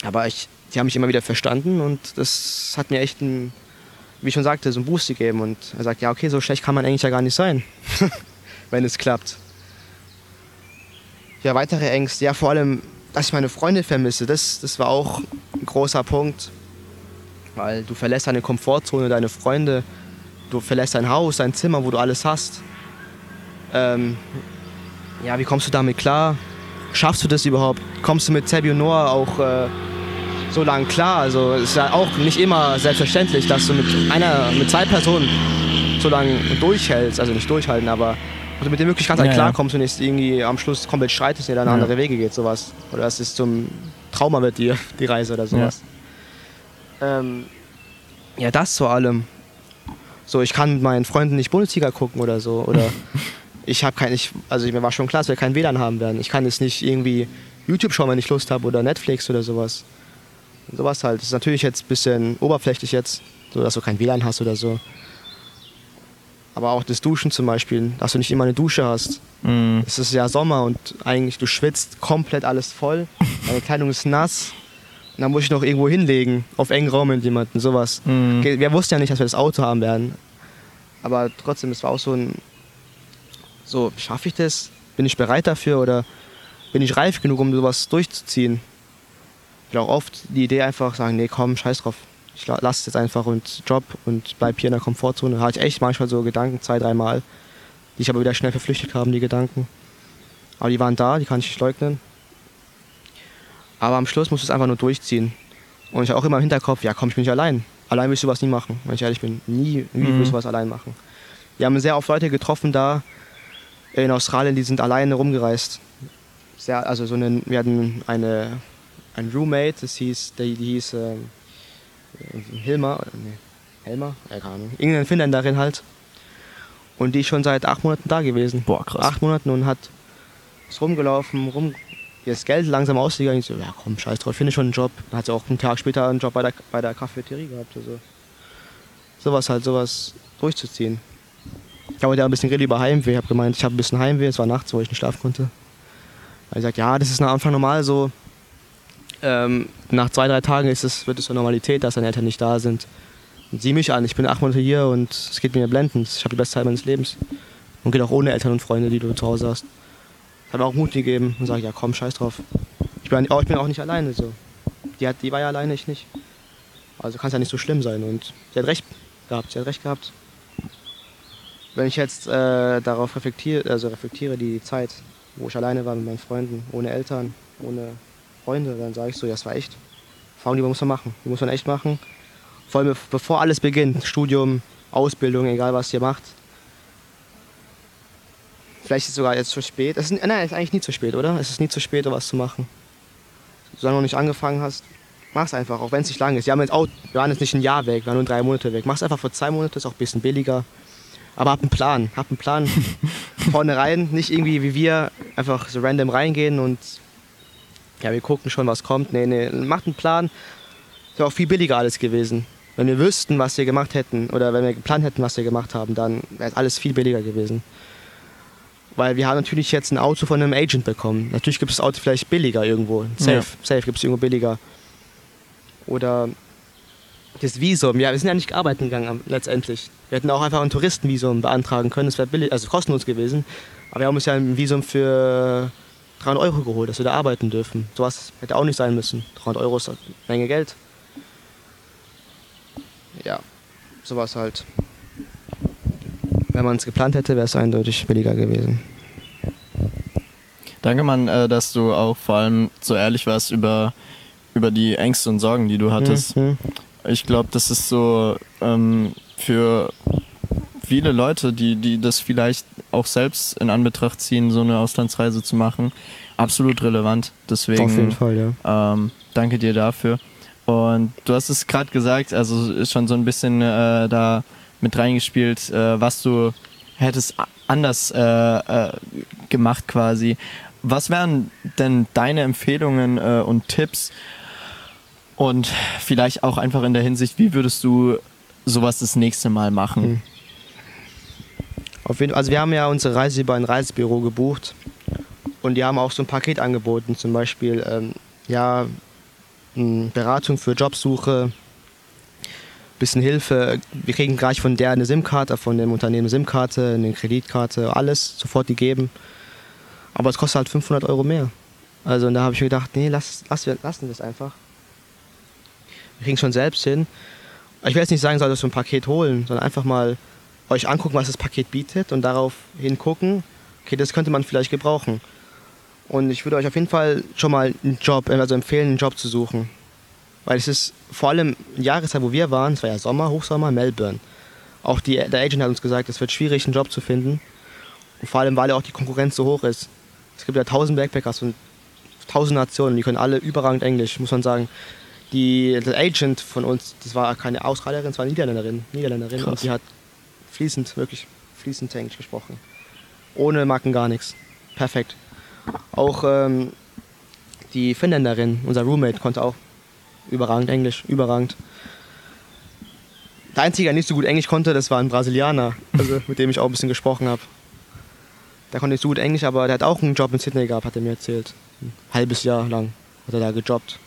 Aber ich, die haben mich immer wieder verstanden und das hat mir echt, ein, wie ich schon sagte, so einen Boost gegeben. Und er sagt, ja, okay, so schlecht kann man eigentlich ja gar nicht sein, wenn es klappt. Ja, weitere Ängste, ja, vor allem, dass ich meine Freunde vermisse, das, das war auch ein großer Punkt. Weil du verlässt deine Komfortzone, deine Freunde, du verlässt dein Haus, dein Zimmer, wo du alles hast. Ähm, ja, wie kommst du damit klar? Schaffst du das überhaupt? Kommst du mit Sebi und Noah auch äh, so lang klar? Also es ist ja auch nicht immer selbstverständlich, dass du mit einer, mit zwei Personen so lange durchhältst. Also nicht durchhalten, aber du mit dem wirklich ganz Ja, ja, ja. klarkommst und nicht irgendwie am Schluss komplett streitest und ihr dann Ja. andere Wege geht, sowas. Oder dass es zum Trauma wird, die, die Reise oder sowas. Ähm, ja, das vor allem. So, ich kann mit meinen Freunden nicht Bundesliga gucken oder so. Oder ich habe kein, ich, also mir war schon klar, dass wir kein WLAN haben werden. Ich kann jetzt nicht irgendwie YouTube schauen, wenn ich Lust habe oder Netflix oder sowas. Sowas halt. Das ist natürlich jetzt ein bisschen oberflächlich jetzt, so dass du kein WLAN hast oder so. Aber auch das Duschen zum Beispiel, dass du nicht immer eine Dusche hast. Mhm. Es ist ja Sommer und eigentlich du schwitzt komplett alles voll. Deine Kleidung ist nass. Und dann muss ich noch irgendwo hinlegen, auf engen Raum mit jemandem, sowas. Okay, Wir wussten ja nicht, dass wir das Auto haben werden. Aber trotzdem, es war auch so ein. So, schaffe ich das? Bin ich bereit dafür oder bin ich reif genug, um sowas durchzuziehen? Ich auch oft die Idee einfach sagen, nee, komm, scheiß drauf. Ich la- lass es jetzt einfach und Job und bleib hier in der Komfortzone. Da hatte ich echt manchmal so Gedanken, zwei, dreimal, die ich aber wieder schnell verflüchtigt haben, die Gedanken. Aber die waren da, die kann ich nicht leugnen. Aber am Schluss musst du es einfach nur durchziehen. Und ich habe auch immer im Hinterkopf, ja komm, ich bin nicht allein. Allein will ich sowas nie machen, wenn ich ehrlich bin. Nie, nie Mhm. ich sowas allein machen. Wir haben sehr oft Leute getroffen da in Australien, die sind alleine rumgereist. Sehr, also so eine, wir hatten eine, ein Roommate, das hieß, die, die hieß ähm, Hilma, oder nee, Helma, ja, keine Ahnung. Irgendeine Finnländerin halt. Und die ist schon seit acht Monaten da gewesen. Boah, krass. Acht Monaten und hat ist rumgelaufen, rum, ihr ist Geld langsam ausgegangen. Ich so, ja komm, scheiß drauf, finde schon einen Job. Dann hat sie auch einen Tag später einen Job bei der, bei der Cafeterie gehabt. Also. Sowas halt, sowas durchzuziehen. Ich habe ja ein bisschen geredet über Heimweh. Ich habe gemeint, ich habe ein bisschen Heimweh. Es war nachts, wo ich nicht schlafen konnte. Er hat gesagt, ja, das ist am Anfang normal so. Ähm, nach zwei, drei Tagen ist es, wird es zur Normalität, dass deine Eltern nicht da sind. Und sieh mich an, ich bin acht Monate hier und es geht mir blendend. Ich habe die beste Zeit meines Lebens. Und geht auch ohne Eltern und Freunde, die du zu Hause hast. Das hat mir auch Mut gegeben und sage, ja komm, scheiß drauf. Ich bin, auch, ich bin auch nicht alleine so. Die, hat, die war ja alleine, ich nicht. Also kann es ja nicht so schlimm sein. Und sie hat recht gehabt, sie hat recht gehabt. Wenn ich jetzt äh, darauf reflektiere, also reflektiere die Zeit, wo ich alleine war mit meinen Freunden, ohne Eltern, ohne Freunde, dann sage ich so, ja, das war echt. Erfahrung, die muss man machen. Die muss man echt machen. Vor allem bevor alles beginnt, Studium, Ausbildung, egal was ihr macht. Vielleicht ist es sogar jetzt zu spät. Es ist, nein, es ist eigentlich nie zu spät, oder? Es ist nie zu spät, um was zu machen. Solange du noch nicht angefangen hast, mach's einfach, auch wenn es nicht lang ist. Wir, haben jetzt auch, wir waren jetzt nicht ein Jahr weg, wir waren nur drei Monate weg. Mach's einfach für zwei Monate, ist auch ein bisschen billiger. Aber hab einen Plan, hab einen Plan vorne rein. Nicht irgendwie wie wir einfach so random reingehen und ja, wir gucken schon, was kommt. Nee, nee, macht einen Plan. Wäre auch viel billiger alles gewesen. Wenn wir wüssten, was wir gemacht hätten oder wenn wir geplant hätten, was wir gemacht haben, dann wäre alles viel billiger gewesen. Weil wir haben natürlich jetzt ein Auto von einem Agent bekommen. Natürlich gibt es das Auto vielleicht billiger irgendwo. Safe, Ja. safe gibt es irgendwo billiger. Oder das Visum. Ja, wir sind ja nicht arbeiten gegangen letztendlich. Wir hätten auch einfach ein Touristenvisum beantragen können. Das wäre billig, also kostenlos gewesen. Aber wir haben uns ja ein Visum für 300 Euro geholt, dass wir da arbeiten dürfen. Sowas hätte auch nicht sein müssen. 300 Euro ist eine Menge Geld. Ja, sowas halt. Wenn man es geplant hätte, wäre es eindeutig billiger gewesen. Danke, Mann, äh, dass du auch vor allem so ehrlich warst über, über die Ängste und Sorgen, die du hattest. Mhm. Ich glaube, das ist so ähm, für viele Leute, die, die das vielleicht auch selbst in Anbetracht ziehen, so eine Auslandsreise zu machen, absolut relevant. Deswegen Auf jeden Fall, ja. ähm, danke dir dafür. Und du hast es gerade gesagt, also ist schon so ein bisschen äh, da mit reingespielt, äh, was du hättest anders äh, äh, gemacht quasi. Was wären denn deine Empfehlungen äh, und Tipps? Und vielleicht auch einfach in der Hinsicht, wie würdest du sowas das nächste Mal machen? Mhm. Auf jeden, also wir haben ja unsere Reise über ein Reisebüro gebucht und die haben auch so ein Paket angeboten, zum Beispiel ähm, ja, Beratung für Jobsuche, bisschen Hilfe. Wir kriegen gleich von der eine SIM-Karte, von dem Unternehmen SIM-Karte, eine Kreditkarte, alles sofort gegeben. Aber es kostet halt 500 Euro mehr. Also und da habe ich mir gedacht, nee, lass, lass, lassen wir das einfach. Wir kriegen schon selbst hin. Ich will jetzt nicht sagen, soll das so ein Paket holen, sondern einfach mal euch angucken, was das Paket bietet und darauf hingucken, okay, das könnte man vielleicht gebrauchen. Und ich würde euch auf jeden Fall schon mal einen Job, also empfehlen, einen Job zu suchen. Weil es ist vor allem die Jahreszeit, wo wir waren, es war ja Sommer, Hochsommer, Melbourne. Auch die, der Agent hat uns gesagt, es wird schwierig, einen Job zu finden. Und vor allem, weil ja auch die Konkurrenz so hoch ist. Es gibt ja tausend Backpackers von tausend Nationen, die können alle überragend Englisch, muss man sagen. Die, der Agent von uns, das war keine Australierin, das war eine Niederländerin, Niederländerin und die hat fließend, wirklich fließend Englisch gesprochen. Ohne Macken gar nichts. Perfekt. Auch ähm, die Finnländerin, unser Roommate, konnte auch überragend Englisch, überragend. Der Einzige, der nicht so gut Englisch konnte, das war ein Brasilianer, also mit dem ich auch ein bisschen gesprochen habe. Der konnte nicht so gut Englisch, aber der hat auch einen Job in Sydney gehabt, hat er mir erzählt. Ein halbes Jahr lang hat er da gejobbt.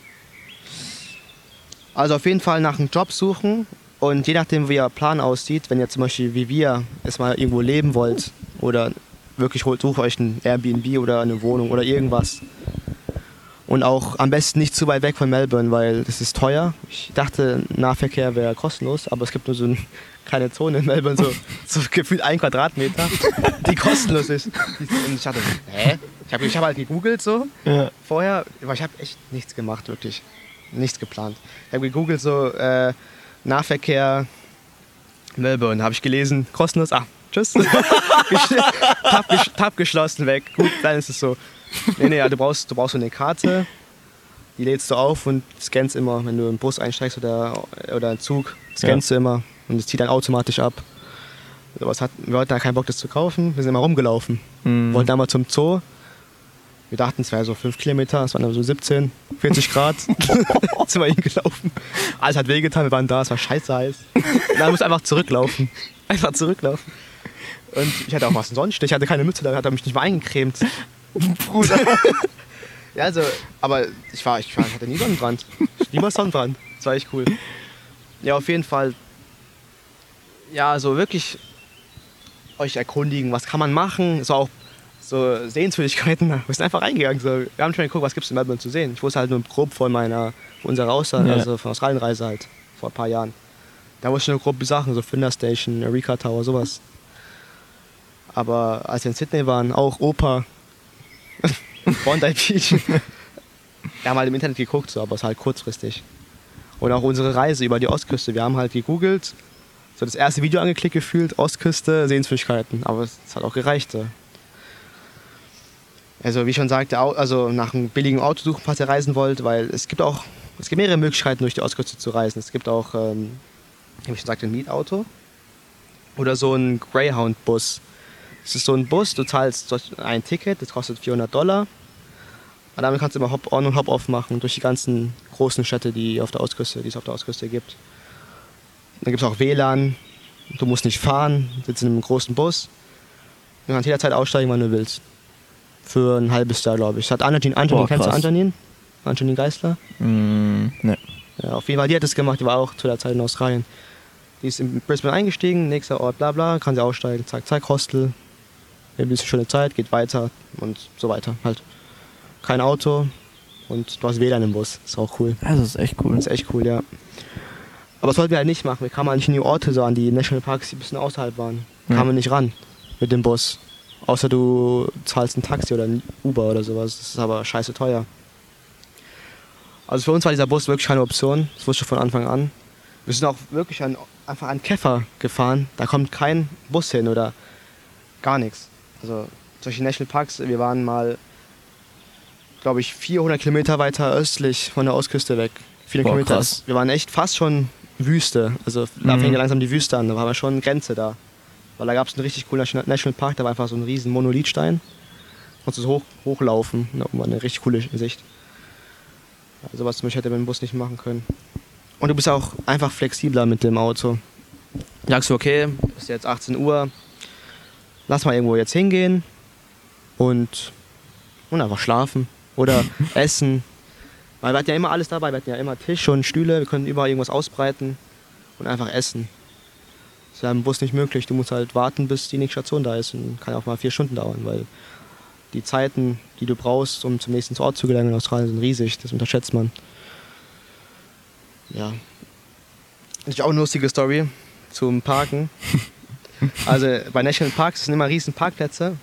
Also auf jeden Fall nach einem Job suchen und je nachdem, wie Ihr Plan aussieht, wenn ihr zum Beispiel wie wir erstmal irgendwo leben wollt oder wirklich sucht euch ein Airbnb oder eine Wohnung oder irgendwas. Und auch am besten nicht zu weit weg von Melbourne, weil das ist teuer. Ich dachte, Nahverkehr wäre kostenlos, aber es gibt nur so eine kleine Zone in Melbourne, so, so gefühlt ein Quadratmeter, die kostenlos ist. Und ich dachte, hä? Ich habe ich hab halt gegoogelt so ja. vorher, aber ich habe echt nichts gemacht, wirklich. Nichts geplant. Ich habe gegoogelt so äh, Nahverkehr Melbourne, habe ich gelesen, kostenlos. Ah, tschüss. Tab, Tab geschlossen, weg. Gut, dann ist es so. Nee, nee, ja, du brauchst, du brauchst so eine Karte, die lädst du auf und scannst immer, wenn du im Bus einsteigst oder, oder einen Zug, scannst ja. du immer und es zieht dann automatisch ab. Sowas hat, wir hatten da keinen Bock, das zu kaufen, wir sind immer rumgelaufen. Mhm. Wollten einmal zum Zoo. Wir dachten, es wäre so 5 Kilometer, es waren aber so 17, 40 Grad. sind wir hingelaufen. Alles hat wehgetan, wir waren da, es war scheiße heiß. Musst du einfach zurücklaufen. Einfach zurücklaufen. Und ich hatte auch was sonst. Ich hatte keine Mütze, da hat er mich nicht mal eingecremt. Bruder. ja, also, aber ich war, ich war, ich hatte nie Sonnenbrand. Niemals Sonnenbrand. Das war echt cool. Ja, auf jeden Fall. Ja, so wirklich euch erkundigen, was kann man machen. So auch so Sehenswürdigkeiten. Wir sind einfach reingegangen. So. Wir haben schon geguckt, was gibt es in Melbourne zu sehen. Ich wusste halt nur grob von meiner, von unserer Aussage, ja. also von Australienreise halt, vor ein paar Jahren. Da wusste ich nur grob die Sachen, so Finder Station, Eureka Tower, sowas. Aber als wir in Sydney waren, auch Oper, Bondi Beach. wir haben halt im Internet geguckt, so, aber es ist halt kurzfristig. Und auch unsere Reise über die Ostküste. Wir haben halt gegoogelt, so das erste Video angeklickt gefühlt, Ostküste, Sehenswürdigkeiten. Aber es hat auch gereicht. So. Also wie ich schon sagte, also nach einem billigen Auto suchen, falls ihr reisen wollt, weil es gibt auch, es gibt mehrere Möglichkeiten durch die Ostküste zu reisen. Es gibt auch, ähm, wie ich schon sagte, ein Mietauto oder so ein Greyhound-Bus. Es ist so ein Bus, du zahlst ein Ticket, das kostet 400 Dollar. Und damit kannst du immer Hop-on und Hop-off machen durch die ganzen großen Städte, die, auf der Ostküste, die es auf der Ostküste gibt. Dann gibt es auch WLAN, du musst nicht fahren, sitzt in einem großen Bus. Du kannst jederzeit aussteigen, wann du willst. Für ein halbes Jahr, glaube ich. Das hat Antonin, Antonin kennst du Antonin? Antonin Geisler? Mm, ne. Ja, auf jeden Fall, die hat das gemacht, die war auch zu der Zeit in Australien. Die ist in Brisbane eingestiegen, nächster Ort, bla bla, kann sie aussteigen, zack, zack, Hostel, ein bisschen schöne Zeit, geht weiter und so weiter halt. Kein Auto und du hast WLAN im Bus. Ist auch cool. Das ist echt cool. Das ist echt cool, ja. Aber das wollten wir halt nicht machen. Wir kamen halt nicht in die Orte so an, die Nationalparks, die ein bisschen außerhalb waren. Ja. Kamen wir nicht ran mit dem Bus. Außer du zahlst ein Taxi oder ein Uber oder sowas. Das ist aber scheiße teuer. Also für uns war dieser Bus wirklich keine Option. Das wusste ich von Anfang an. Wir sind auch wirklich an, einfach an Käfer gefahren. Da kommt kein Bus hin oder gar nichts. Also solche Nationalparks, wir waren mal, glaube ich, 400 Kilometer weiter östlich von der Ostküste weg. viele Boah, Kilometer. krass. Wir waren echt fast schon Wüste. Also da Mhm. fängt ja langsam die Wüste an. Da war aber schon Grenze da. Weil da gab es einen richtig coolen National- Nationalpark, da war einfach so ein riesen Monolithstein. Konntest du hoch, hochlaufen. Da war eine richtig coole Sicht. Also sowas zum Beispiel hätte man im Bus nicht machen können. Und du bist auch einfach flexibler mit dem Auto. Sagst du, okay, es ist jetzt 18 Uhr, lass mal irgendwo jetzt hingehen und, und einfach schlafen oder essen. Weil wir hatten ja immer alles dabei, wir hatten ja immer Tisch und Stühle, wir können überall irgendwas ausbreiten und einfach essen. Im Bus nicht möglich, du musst halt warten, bis die nächste Station da ist und kann auch mal vier Stunden dauern, weil die Zeiten, die du brauchst, um zum nächsten Ort zu gelangen in Australien, sind riesig, das unterschätzt man. Ja. Das ist auch eine lustige Story zum Parken. Also bei National Parks sind immer riesen Parkplätze.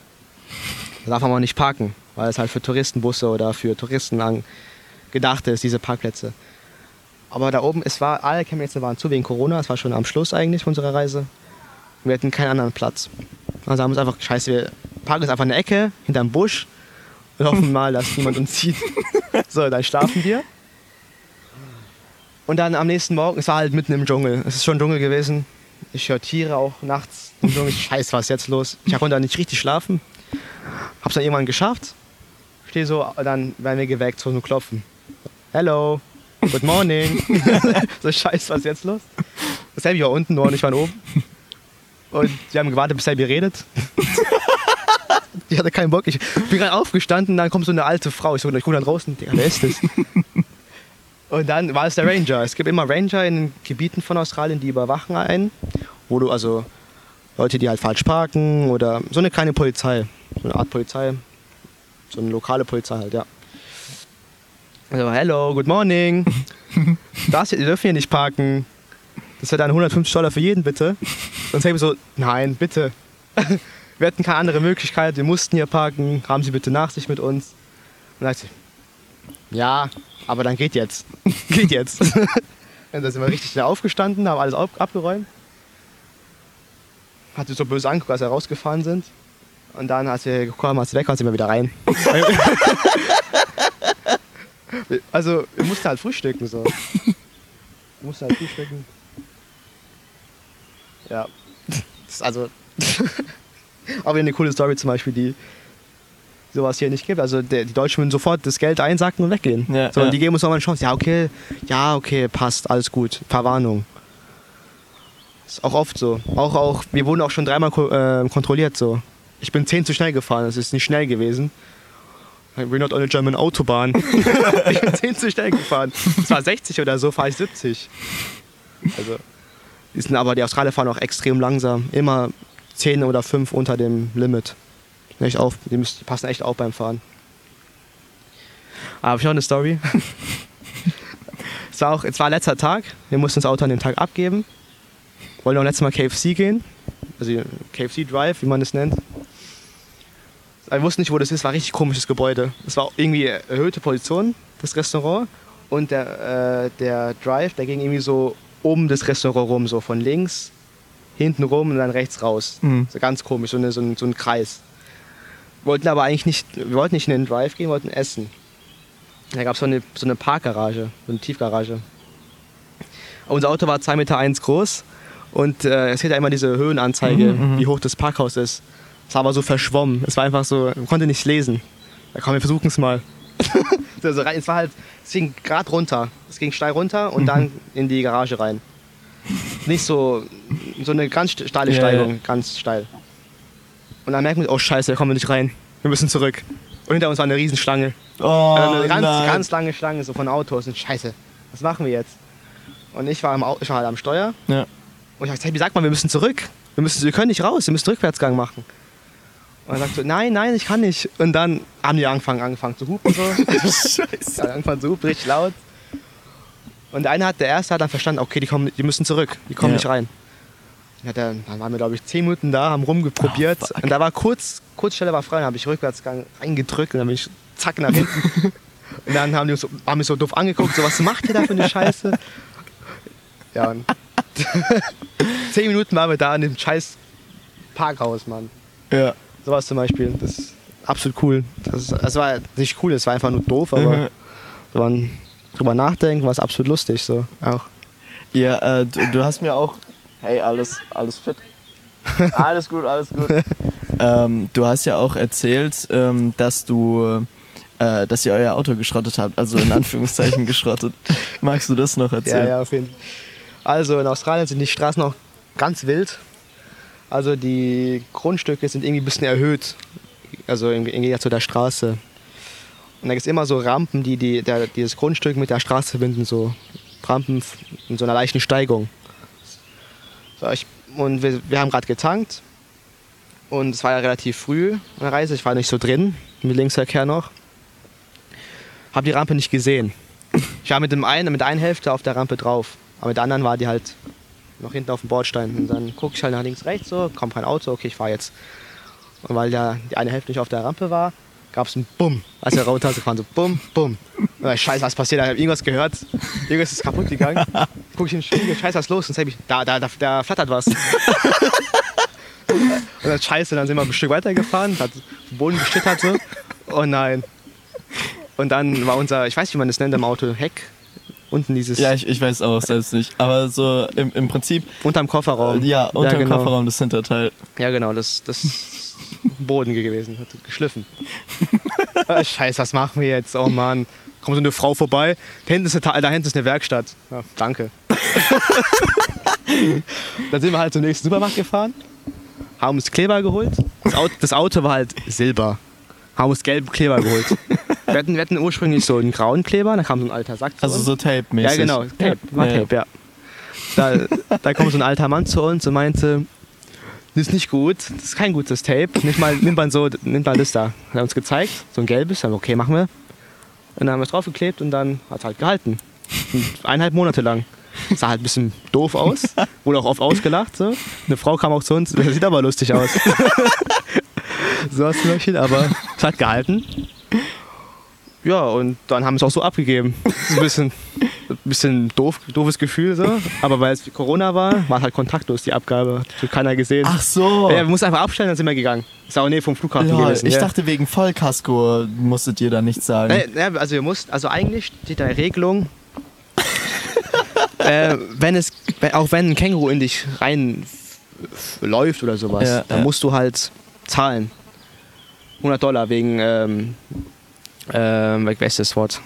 Da darf man auch nicht parken, weil es halt für Touristenbusse oder für Touristen gedacht ist, diese Parkplätze. Aber da oben, es war, alle Campingplätze waren zu wegen Corona, es war schon am Schluss eigentlich unserer Reise. Wir hatten keinen anderen Platz. Also haben wir uns einfach, scheiße, wir parken uns einfach in der Ecke, hinterm Busch und hoffen mal, dass niemand uns sieht. So, dann schlafen wir. Und dann am nächsten Morgen, es war halt mitten im Dschungel. Es ist schon Dschungel gewesen. Ich höre Tiere auch nachts im Dschungel. Scheiße, was ist jetzt los? Ich konnte da nicht richtig schlafen. Hab's dann irgendwann geschafft. Stehe so, dann werden wir geweckt, so nur klopfen. Hello, good morning. so scheiße, was ist jetzt los? Selby war unten, Noah und ich waren oben. Und wir haben gewartet, bis Selby redet. Die hatte keinen Bock. Ich bin gerade aufgestanden, dann kommt so eine alte Frau. Ich so, ich gucke da draußen, Digga, wer ist das? Und dann war es der Ranger. Es gibt immer Ranger in den Gebieten von Australien, die überwachen einen. Wo du also Leute, die halt falsch parken oder so eine kleine Polizei. So eine Art Polizei. So eine lokale Polizei halt, ja. Also, hello, good morning. Das ihr dürft hier nicht parken. Das wäre dann 150 Dollar für jeden, bitte. Und ich so, nein, bitte. Wir hatten keine andere Möglichkeit, wir mussten hier parken. Haben Sie bitte Nachsicht mit uns. Und dann sagt sie, ja, aber dann geht jetzt. geht jetzt. Und dann sind wir richtig schnell aufgestanden, haben alles abgeräumt. Hat sie so böse angeguckt, als wir rausgefahren sind. Und dann, als wir gekommen als sie weg waren, sind wir wieder rein. Also, wir mussten halt frühstücken so. Wir mussten halt frühstücken. Ja. Das ist also. Aber eine coole Story zum Beispiel, die sowas hier nicht gibt. Also der, die Deutschen würden sofort das Geld einsacken und weggehen. Ja, so, ja. die geben uns nochmal eine Chance. Ja, okay, ja, okay, passt, alles gut. Verwarnung. Ist auch oft so. Auch, auch, wir wurden auch schon dreimal ko äh, kontrolliert so. Ich bin 10 zu schnell gefahren, das ist nicht schnell gewesen. We're not on a German Autobahn. ich bin 10 zu schnell gefahren. Es war 60 oder so, fahre ich 70. Also, die sind aber die Australier fahren auch extrem langsam. Immer 10 oder 5 unter dem Limit. Echt auf, die, müssen, die passen echt auf beim Fahren. Aber ich noch eine Story. es, war auch, es war letzter Tag. Wir mussten das Auto an dem Tag abgeben. Wollten auch letztes Mal KFC gehen. Also KFC Drive, wie man das nennt. Wir wussten nicht, wo das ist. War ein richtig komisches Gebäude. Es war irgendwie erhöhte Position, das Restaurant. Und der, äh, der Drive, der ging irgendwie so um das Restaurant rum, so von links, hinten rum und dann rechts raus. Mhm. So ganz komisch, so, eine, so, ein, so ein Kreis. Wollten aber eigentlich nicht, wir wollten nicht in den Drive gehen, wollten essen. Da gab es so eine, so eine Parkgarage, so eine Tiefgarage. Unser Auto war 2,1 Meter eins groß und äh, es hätte immer diese Höhenanzeige, Mhm, mhm. wie hoch das Parkhaus ist. Es war aber so verschwommen. Es war einfach so, man konnte nicht lesen. Da komm, wir versuchen es mal. also, es war halt, es ging gerade runter. Es ging steil runter und dann in die Garage rein. Nicht so, so eine ganz steile Ja, Steigung, ja. ganz steil. Und dann merken wir, oh scheiße, da kommen wir nicht rein. Wir müssen zurück. Und hinter uns war eine Riesenschlange. Oh, Also eine ganz, nein. ganz lange Schlange so von Autos. Und scheiße, was machen wir jetzt? Und ich war, am, Au- ich war halt am Steuer. Ja. Und ich sagte, hey, wie sagt man, wir müssen zurück. Wir, müssen, wir können nicht raus, wir müssen Rückwärtsgang machen. Und er sagt so, nein, nein, ich kann nicht. Und dann haben die angefangen, angefangen zu hupen so. Scheiße. Ja, angefangen zu hupen, richtig laut. Und der eine hat, der erste hat dann verstanden, okay, die, kommen, die müssen zurück, die kommen Ja. nicht rein. Dann, hat er, dann waren wir, glaube ich, zehn Minuten da, haben rumgeprobiert. Oh, und da war kurz, kurz Stelle war frei, dann habe ich Rückwärtsgang reingedrückt und dann bin ich zack nach hinten. und dann haben die uns so, haben mich so doof angeguckt, so was macht ihr da für eine Scheiße? Ja, und zehn Minuten waren wir da in dem scheiß Parkhaus, Mann. Ja. Sowas zum Beispiel, das ist absolut cool. Das, das war nicht cool, das war einfach nur doof, aber Mhm. war ein drüber nachdenken, war es absolut lustig so auch. Ja, äh, du, du hast mir auch. Hey, alles, alles fit. alles gut, alles gut. ähm, du hast ja auch erzählt, ähm, dass du, äh, dass ihr euer Auto geschrottet habt, also in Anführungszeichen geschrottet. Magst du das noch Ja, erzählen? ja, auf jeden Fall. Also in Australien sind die Straßen auch ganz wild. Also die Grundstücke sind irgendwie ein bisschen erhöht. Also Gegensatz zu der Straße. Und da gibt es immer so Rampen, die, die der, dieses Grundstück mit der Straße verbinden. So Rampen in so einer leichten Steigung. So, ich, und wir, wir haben gerade getankt. Und es war ja relativ früh an der Reise. Ich war nicht so drin, mit Linksverkehr noch. Hab die Rampe nicht gesehen. Ich war mit dem einen, mit der einen Hälfte auf der Rampe drauf. Aber mit der anderen war die halt noch hinten auf dem Bordstein. Und dann gucke ich halt nach links, rechts so, kommt kein Auto, okay, ich fahre jetzt. Und weil der, die eine Hälfte nicht auf der Rampe war, gab es ein Bumm. Als wir runter gefahren, so Bumm, Bumm. Und dann, scheiße, was passiert? Ich habe irgendwas gehört. Irgendwas ist kaputt gegangen. Guck ich in den Spiegel, scheiße, was ist los? Und ich, da, da, da, da flattert was. Und dann scheiße, dann sind wir ein Stück weitergefahren, hat den Boden geschittert so. Oh nein. Und dann war unser, ich weiß nicht, wie man das nennt im Auto, Heck. Unten dieses, Ja, ich, ich weiß auch selbst nicht. Aber so im, im Prinzip, unterm Kofferraum. ja, unter dem genau. Kofferraum das Hinterteil. Ja, genau, das, das ist Boden gewesen, hat geschliffen. Ah, Scheiße, was machen wir jetzt? Oh Mann. Kommt so eine Frau vorbei. Da hinten ist eine, da hinten ist eine Werkstatt. Ja, danke. Dann sind wir halt zum nächsten Supermarkt gefahren, haben uns Kleber geholt. Das Auto, das Auto war halt silber. Haben uns gelben Kleber geholt. Wir hatten, wir hatten ursprünglich so einen grauen Kleber, da kam so ein alter Sack zu Also uns. so Tape-mäßig. Ja, genau. Tape, war Ja. Tape, ja. Da, da kommt so ein alter Mann zu uns und meinte, das ist nicht gut, das ist kein gutes Tape. Nicht mal, nimmt man so, nimmt mal das da. Hat er uns gezeigt, so ein gelbes, dann okay, machen wir. Und dann haben wir es draufgeklebt und dann hat es halt gehalten. Eineinhalb Monate lang. Sah halt ein bisschen doof aus, wurde auch oft ausgelacht. So. Eine Frau kam auch zu uns, das sieht aber lustig aus. so was zum Beispiel, aber es hat gehalten. Ja, und dann haben wir es auch so abgegeben. Ist ein bisschen, ein bisschen doof, doofes Gefühl so. Aber weil es Corona war, war es halt kontaktlos, die Abgabe. Hat keiner gesehen. Ach so. Ja, wir mussten einfach abstellen, dann sind wir gegangen. Ist auch Nähe vom Flughafen Lol, gewesen. ich ja. dachte wegen Vollkasko musstet ihr da nichts sagen. Nee, nee, also wir mussten, also eigentlich steht da eine Regelung, äh, wenn es, auch wenn ein Känguru in dich rein f- läuft oder sowas, Ja, dann musst du halt zahlen. 100 Dollar wegen, ähm, ähm, wie ist das Wort?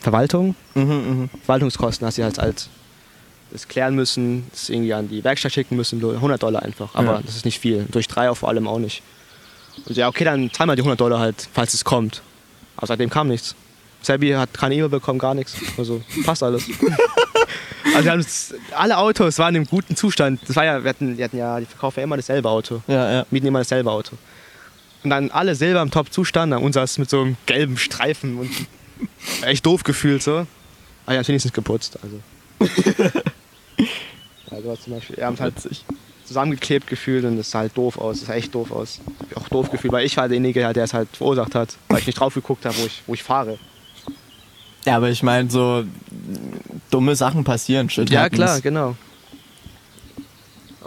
Verwaltung? Mhm, mhm. Verwaltungskosten hast du halt halt das klären müssen, das irgendwie an die Werkstatt schicken müssen, 100 Dollar einfach. Aber Ja. das ist nicht viel. Durch drei auch vor allem auch nicht. Und ja, okay, dann zahlen wir die 100 Dollar halt, falls es kommt. Aber seitdem kam nichts. Selby hat keine E-Mail bekommen, gar nichts. Also passt alles. also alle Autos waren im guten Zustand. Das war ja, wir hatten, wir hatten ja, die verkaufen ja immer dasselbe Auto. Ja, ja. Mieten immer dasselbe Auto. Und dann alle selber im Top-Zustand, dann unser ist mit so einem gelben Streifen und echt doof gefühlt so. Aber ja, es geputzt. Also. also zum Beispiel, wir haben halt zusammengeklebt gefühlt und es sah halt doof aus. Es sah echt doof aus. Ich Auch doof gefühlt, weil ich war derjenige, der es halt verursacht hat, weil ich nicht drauf geguckt habe, wo ich, wo ich fahre. Ja, aber ich meine, so dumme Sachen passieren. Shit Ja, happens. klar, genau.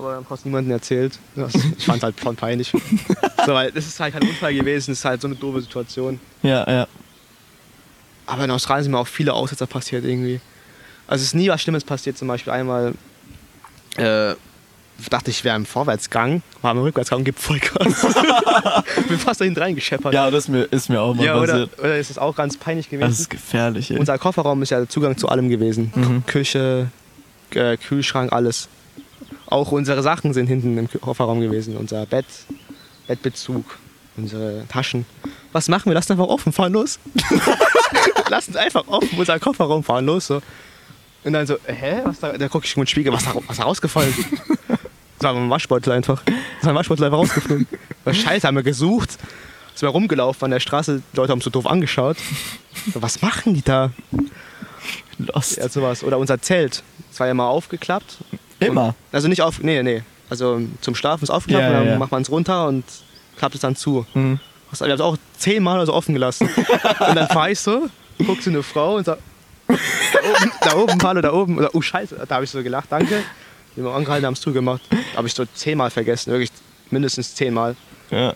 Aber dann hast niemandem erzählt. Das- Ich fand es halt schon peinlich. so, weil das ist halt kein Unfall gewesen, es ist halt so eine doofe Situation. Ja, ja. Aber in Australien sind mir auch viele Aussetzer passiert irgendwie. Also es ist nie was Schlimmes passiert. Zum Beispiel einmal äh, dachte ich, wäre im Vorwärtsgang, war im Rückwärtsgang, gibt Vollgas. Bin fast da hinten reingescheppert. Ja, das ist mir, ist mir auch mal Ja, oder, passiert. oder ist es auch ganz peinlich Das gewesen? ist gefährlich, ey. Unser Kofferraum ist ja der Zugang zu allem gewesen. Mhm. Küche, äh, Kühlschrank, alles. Auch unsere Sachen sind hinten im Kofferraum gewesen. Unser Bett, Bettbezug, unsere Taschen. Was machen wir? Lassen einfach offen, fahren los. Lassen es einfach offen, unser Kofferraum fahren los. So. Und dann so, hä? Was da, da gucke ich in den Spiegel, was da, was da rausgefallen? Das war ein Waschbeutel einfach. Das war ein Waschbeutel einfach rausgeflogen. Was Scheiße, haben wir gesucht. Sind wir rumgelaufen an der Straße, die Leute haben uns so doof angeschaut. So, was machen die da? Lost. Ja, sowas. Oder unser Zelt. Das war ja mal aufgeklappt. Immer. Also nicht auf, nee, nee. Also zum Schlafen ist aufgeklappt Ja, und dann ja, macht man es runter und klappt es dann zu. Mhm. Wir haben es auch zehnmal so offen gelassen. und dann fahre ich so, guck so eine Frau und sag, da oben, da oben, da oben. Oder, oh Scheiße, da habe ich so gelacht, danke. Die haben angehalten, haben es zugemacht. Habe ich so zehnmal vergessen, wirklich mindestens zehnmal. Ja.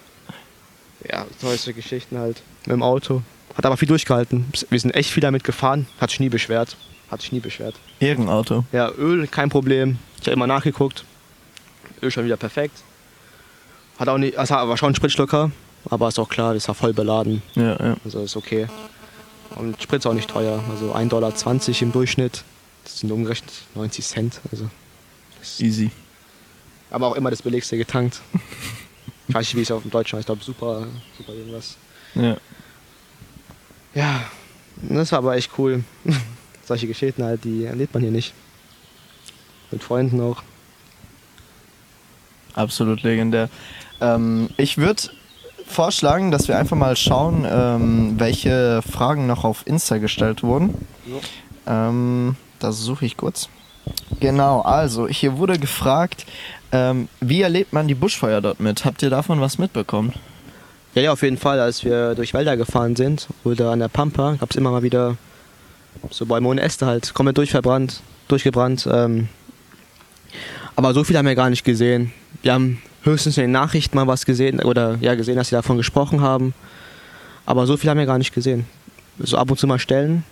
Ja, solche Geschichten halt. Mit dem Auto. Hat aber viel durchgehalten. Wir sind echt viel damit gefahren. Hat sich nie beschwert. Hat sich nie beschwert. Ehrenauto. Ja, Öl, kein Problem. Ich habe immer nachgeguckt. Öl schon wieder perfekt. Hat auch nicht, also war schon ein Spritschlucker, aber ist auch klar, das war voll beladen. Ja, ja. Also ist okay. Und Sprit ist auch nicht teuer. Also 1,20 Dollar im Durchschnitt. Das sind umgerechnet 90 Cent. Also. Easy. Aber auch immer das billigste getankt. ich weiß nicht, wie es auf dem Deutschen heißt. Ich glaube, super, super irgendwas. Ja. Ja, das war aber echt cool. Solche Geschichten halt, die erlebt man hier nicht. Mit Freunden auch. Absolut legendär. Ähm, ich würde vorschlagen, dass wir einfach mal schauen, ähm, welche Fragen noch auf Insta gestellt wurden. Ähm, das suche ich kurz. Genau, also hier wurde gefragt, ähm, wie erlebt man die Buschfeuer dort mit? Habt ihr davon was mitbekommen? Ja, ja, auf jeden Fall. Als wir durch Wälder gefahren sind oder an der Pampa, gab es immer mal wieder so Bäume ohne Äste halt, komplett durchverbrannt, durchgebrannt. Ähm, aber so viel haben wir gar nicht gesehen. Wir haben höchstens in den Nachrichten mal was gesehen oder ja gesehen, dass sie davon gesprochen haben. Aber so viel haben wir gar nicht gesehen. So ab und zu mal Stellen.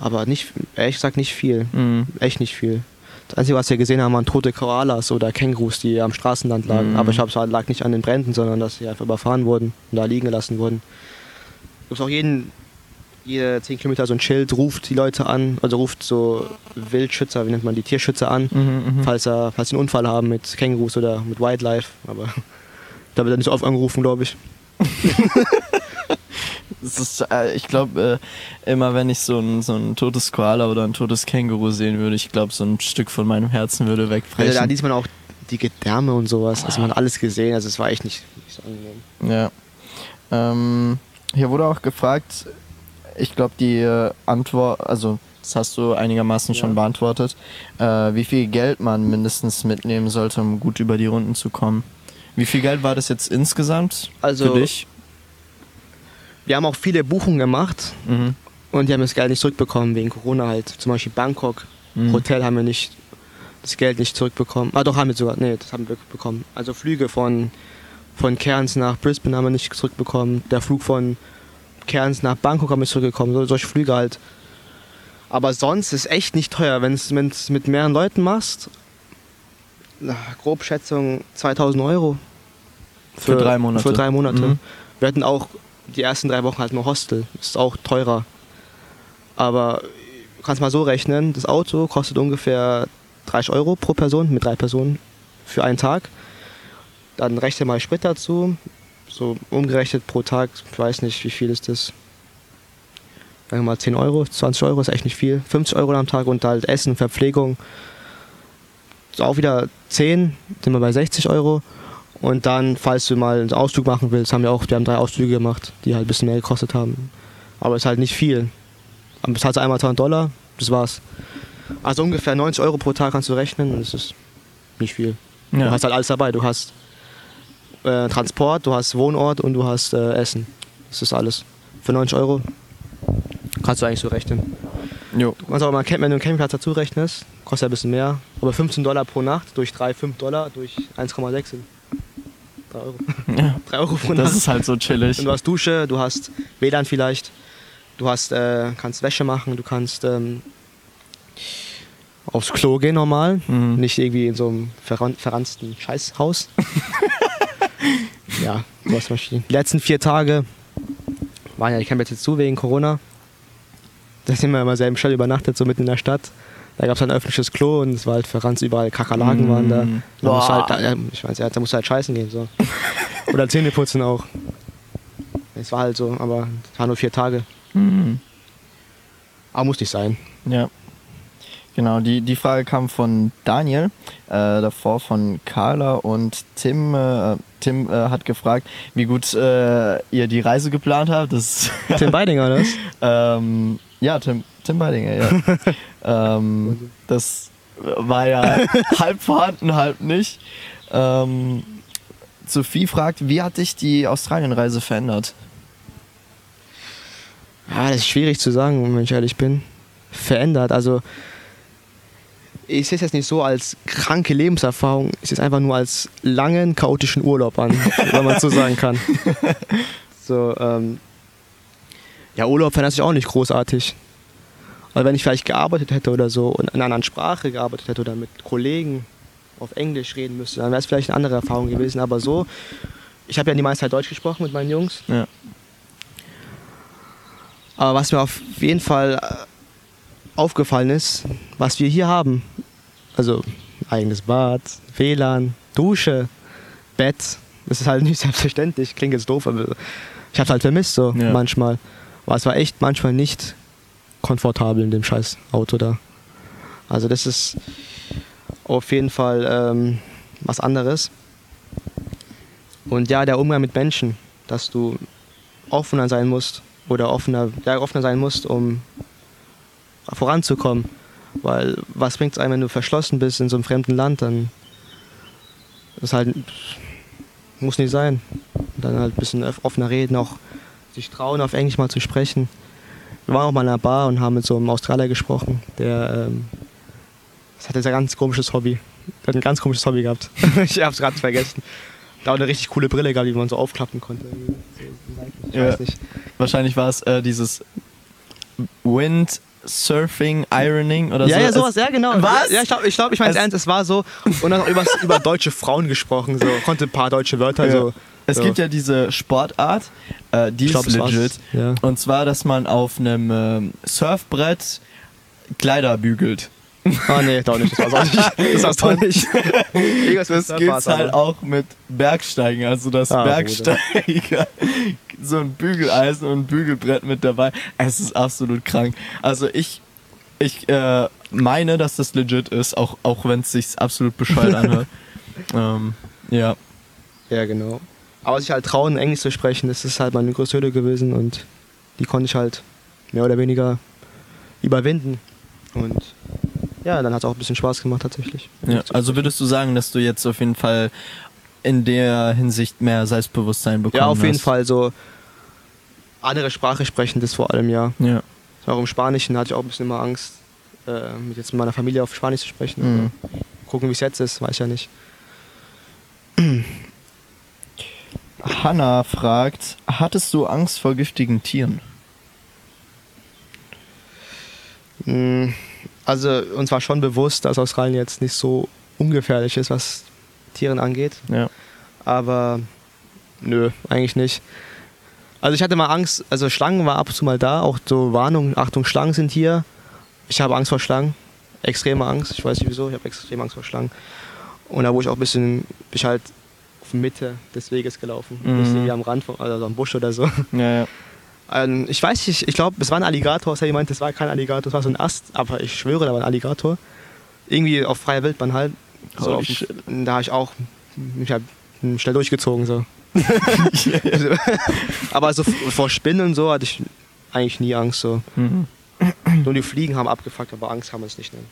Aber nicht, ehrlich gesagt nicht viel. Mhm. Echt nicht viel. Das Einzige, was wir gesehen haben, waren tote Koalas oder Kängurus, die am Straßenrand lagen. Mhm. Aber ich glaube, es lag nicht an den Bränden, sondern dass sie einfach überfahren wurden und da liegen gelassen wurden. Es gibt auch jeden, jede 10 Kilometer so ein Schild, ruft die Leute an, also ruft so Wildschützer, wie nennt man die, Tierschützer an, Mhm, mhm. falls, er, falls sie einen Unfall haben mit Kängurus oder mit Wildlife. Aber da wird er nicht so oft angerufen, glaube ich. Ist, äh, ich glaube, äh, immer wenn ich so ein, so ein totes Koala oder ein totes Känguru sehen würde, ich glaube, so ein Stück von meinem Herzen würde wegbrechen. Also da liest man auch die Gedärme und sowas. Also man hat alles gesehen, also es war echt nicht, nicht so angenehm. Ja. Ähm, hier wurde auch gefragt, ich glaube, die äh, Antwort, also das hast du einigermaßen Ja. schon beantwortet, äh, wie viel Geld man mindestens mitnehmen sollte, um gut über die Runden zu kommen. Wie viel Geld war das jetzt insgesamt Also- für dich? Wir haben auch viele Buchungen gemacht Mhm. und die haben das Geld nicht zurückbekommen wegen Corona halt. Zum Beispiel Bangkok, Mhm. Hotel haben wir nicht das Geld nicht zurückbekommen. Ah doch, haben wir sogar. Nee, das haben wir bekommen. Also Flüge von, von Cairns nach Brisbane haben wir nicht zurückbekommen. Der Flug von Cairns nach Bangkok haben wir zurückbekommen. So, solche Flüge halt. Aber sonst ist echt nicht teuer. Wenn du es mit mehreren Leuten machst, na, grob Schätzung 2000 Euro. Für drei Monate. Für drei Monate. Mhm. Wir hatten auch die ersten drei Wochen halt nur Hostel. Ist auch teurer. Aber du kannst mal so rechnen, das Auto kostet ungefähr 30 Euro pro Person mit drei Personen für einen Tag. Dann rechne mal Sprit dazu. So umgerechnet pro Tag, ich weiß nicht, wie viel ist das. Sagen wir mal 10 Euro, 20 Euro ist echt nicht viel. 50 Euro am Tag und halt Essen, Verpflegung. Ist auch wieder 10, sind wir bei 60 Euro. Und dann, falls du mal einen Ausflug machen willst, haben wir auch, wir haben drei Ausflüge gemacht, die halt ein bisschen mehr gekostet haben. Aber ist halt nicht viel. Dann bezahlst du einmal 1000 Dollar, das war's. Also ungefähr 90 Euro pro Tag kannst du rechnen und das ist nicht viel. Du Ja. hast halt alles dabei. Du hast äh, Transport, du hast Wohnort und du hast äh, Essen. Das ist alles. Für 90 Euro kannst du eigentlich so rechnen. Jo. Du kannst auch mal, wenn du einen Campingplatz dazu rechnest, kostet ja ein bisschen mehr. Aber 15 Dollar pro Nacht durch 3, 5 Dollar durch 1,6 sind 3 Euro. Ja. 3 Euro pro Das Nacht. ist halt so chillig. Und du hast Dusche, du hast WLAN vielleicht, du hast, äh, kannst Wäsche machen, du kannst ähm, aufs Klo gehen normal, Mhm. nicht irgendwie in so einem verran verranzten Scheißhaus. ja, Beispiel die letzten vier Tage waren ja die Campingplätze zu wegen Corona. Da sind wir immer selben Stadt übernachtet, so mitten in der Stadt. Da gab es ein öffentliches Klo und es war halt verranzt, überall Kakerlaken Mm. waren da. Da musst du Boah. halt, da, ich weiß, ja, da musst du halt scheißen gehen. So. Oder Zähne putzen auch. Es war halt so, aber es waren nur vier Tage. Mhm. Aber muss nicht sein. Ja. Genau, die, die Frage kam von Daniel, äh, davor von Carla und Tim. Äh, Tim äh, hat gefragt, wie gut äh, ihr die Reise geplant habt. Das, Tim Beidinger, das? ähm, ja, Tim, Tim Beidinger, ja. ähm, das war ja halb vorhanden, halb nicht. Ähm, Sophie fragt, wie hat dich die Australienreise verändert? Ja, das ist schwierig zu sagen, wenn ich ehrlich bin. Verändert. Also, ich sehe es jetzt nicht so als kranke Lebenserfahrung, ich sehe es einfach nur als langen, chaotischen Urlaub an, wenn man so sagen kann. So, ähm, Ja, Urlaub fände ich auch nicht großartig. Aber wenn ich vielleicht gearbeitet hätte oder so und in einer anderen Sprache gearbeitet hätte oder mit Kollegen auf Englisch reden müsste, dann wäre es vielleicht eine andere Erfahrung gewesen. Aber so, ich habe ja die meiste Zeit Deutsch gesprochen mit meinen Jungs. Ja. Aber was mir auf jeden Fall äh, aufgefallen ist, was wir hier haben, also eigenes Bad, WLAN, Dusche, Bett, das ist halt nicht selbstverständlich, klingt jetzt doof, aber ich habe halt vermisst so Ja. manchmal. Aber es war echt manchmal nicht komfortabel in dem scheiß Auto da. Also das ist auf jeden Fall ähm, was anderes. Und ja, der Umgang mit Menschen, dass du offener sein musst oder offener, ja, offener sein musst, um voranzukommen. Weil was bringt es einem, wenn du verschlossen bist in so einem fremden Land, dann ist halt muss nicht sein. Dann halt ein bisschen offener reden, auch sich trauen, auf Englisch mal zu sprechen. Wir waren auch mal in einer Bar und haben mit so einem Australier gesprochen, der ähm, das hatte ein ganz komisches Hobby. Der hat ein ganz komisches Hobby gehabt. ich hab's gerade vergessen. Da hat eine richtig coole Brille gehabt, die man so aufklappen konnte. Ich weiß nicht. Wahrscheinlich war es äh, dieses Windsurfing, Ironing oder so. ja, sowas, ja, genau. Was? Ja, ich glaube, ich, glaub, ich meine es ernst, es war so. Und dann auch über, über deutsche Frauen gesprochen, so. Konnte ein paar deutsche Wörter, Ja. so. Es so. gibt ja diese Sportart, äh, die Ich glaub, ist war's. legit. Ja. Und zwar, dass man auf einem ähm, Surfbrett Kleider bügelt. Ah, nee, doch nicht, das war's auch nicht. Das war's doch nicht. Irgendwas mit Das Surf gibt's war's halt aber. auch mit Bergsteigen, also dass Ah, Bergsteiger so ein Bügeleisen und ein Bügelbrett mit dabei. Es ist absolut krank. Also ich, ich äh, meine, dass das legit ist, auch, auch wenn es sich absolut bescheuert anhört. ähm, ja. Ja, genau. Aber sich halt trauen, Englisch zu sprechen, das ist halt meine größte Hürde gewesen und die konnte ich halt mehr oder weniger überwinden. Und ja, dann hat es auch ein bisschen Spaß gemacht tatsächlich. ja. Also würdest du sagen, dass du jetzt auf jeden Fall in der Hinsicht mehr Selbstbewusstsein bekommen Ja, auf jeden hast? Fall so andere Sprache sprechen, das vor allem ja. Ja. Auch im Spanischen hatte ich auch ein bisschen immer Angst, äh, mit jetzt mit meiner Familie auf Spanisch zu sprechen. Mhm. Gucken, wie es jetzt ist, weiß ich ja nicht. Hanna fragt, hattest du Angst vor giftigen Tieren? Mm, Also uns war schon bewusst, dass Australien jetzt nicht so ungefährlich ist, was Tieren angeht. Ja. Aber nö, eigentlich nicht. Also ich hatte mal Angst, also Schlangen war ab und zu mal da, auch so Warnungen, Achtung, Schlangen sind hier. Ich habe Angst vor Schlangen, extreme Angst, ich weiß nicht wieso, ich habe extreme Angst vor Schlangen. Und da wurde ich auch ein bisschen, bin ich halt auf Mitte des Weges gelaufen, Mhm. nicht irgendwie am Rand, von, also am Busch oder so. Ja, ja. Ähm, ich weiß nicht, ich glaube, es war ein Alligator, es hat jemand, das war kein Alligator, es war so ein Ast, aber ich schwöre, da war ein Alligator. Irgendwie auf freier Wildbahn halt. So auf, da habe ich auch mich halt schnell durchgezogen so. aber so vor Spinnen und so hatte ich eigentlich nie Angst so. Mhm. Nur die Fliegen haben abgefuckt, aber Angst kann man es nicht nennen.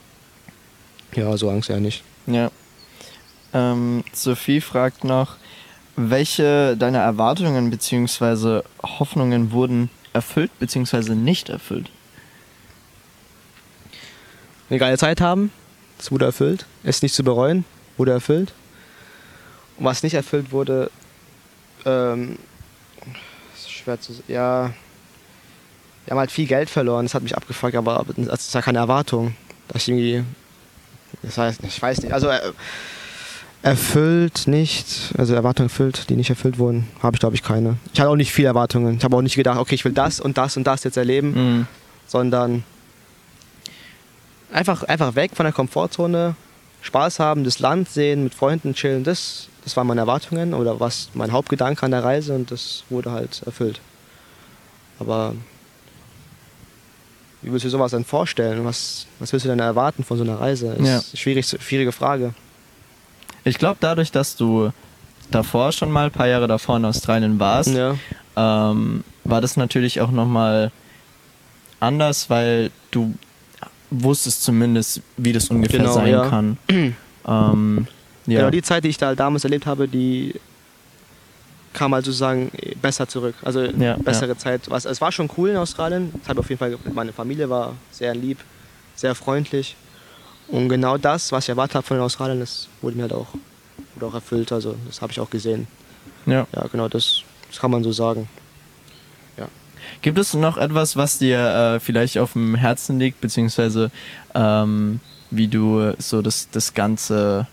Ja, so Angst ja nicht. Ja. Ähm, Sophie fragt noch, welche deiner Erwartungen bzw. Hoffnungen wurden erfüllt bzw. nicht erfüllt? Eine geile Zeit haben, das wurde erfüllt. Es nicht zu bereuen, wurde erfüllt. Und was nicht erfüllt wurde, ähm, ist schwer zu ja, wir haben halt viel Geld verloren, das hat mich abgefuckt, aber das ist ja keine Erwartung, dass ich irgendwie, das heißt, ich weiß nicht, also äh, erfüllt nicht, also Erwartungen erfüllt, die nicht erfüllt wurden, habe ich glaube ich keine. Ich hatte auch nicht viele Erwartungen. Ich habe auch nicht gedacht, okay, ich will das und das und das jetzt erleben Mhm. sondern einfach, einfach weg von der Komfortzone, Spaß haben, das Land sehen, mit Freunden chillen, das, das waren meine Erwartungen oder was mein Hauptgedanke an der Reise und das wurde halt erfüllt. Aber wie willst du dir sowas denn vorstellen? Was, was willst du denn erwarten von so einer Reise? Ist Ja. eine schwierig, schwierige Frage. Ich glaube, dadurch, dass du davor schon mal ein paar Jahre davor in Australien warst, Ja. ähm, war das natürlich auch nochmal anders, weil du wusstest zumindest, wie das ungefähr Genau, sein ja. kann. ähm, ja. Genau, die Zeit, die ich da damals erlebt habe, die kam halt sozusagen besser zurück. Also Ja, bessere Zeit. Was, es war schon cool in Australien. Das habe ich auf jeden Fall, meine Familie war sehr lieb, sehr freundlich. Und genau das, was ich erwartet habe von den Australiern, das wurde mir halt auch, wurde auch erfüllt. Also das habe ich auch gesehen. ja. Ja, genau, das, das kann man so sagen. Gibt es noch etwas, was dir äh, vielleicht auf dem Herzen liegt, beziehungsweise ähm, wie du so das, das Ganze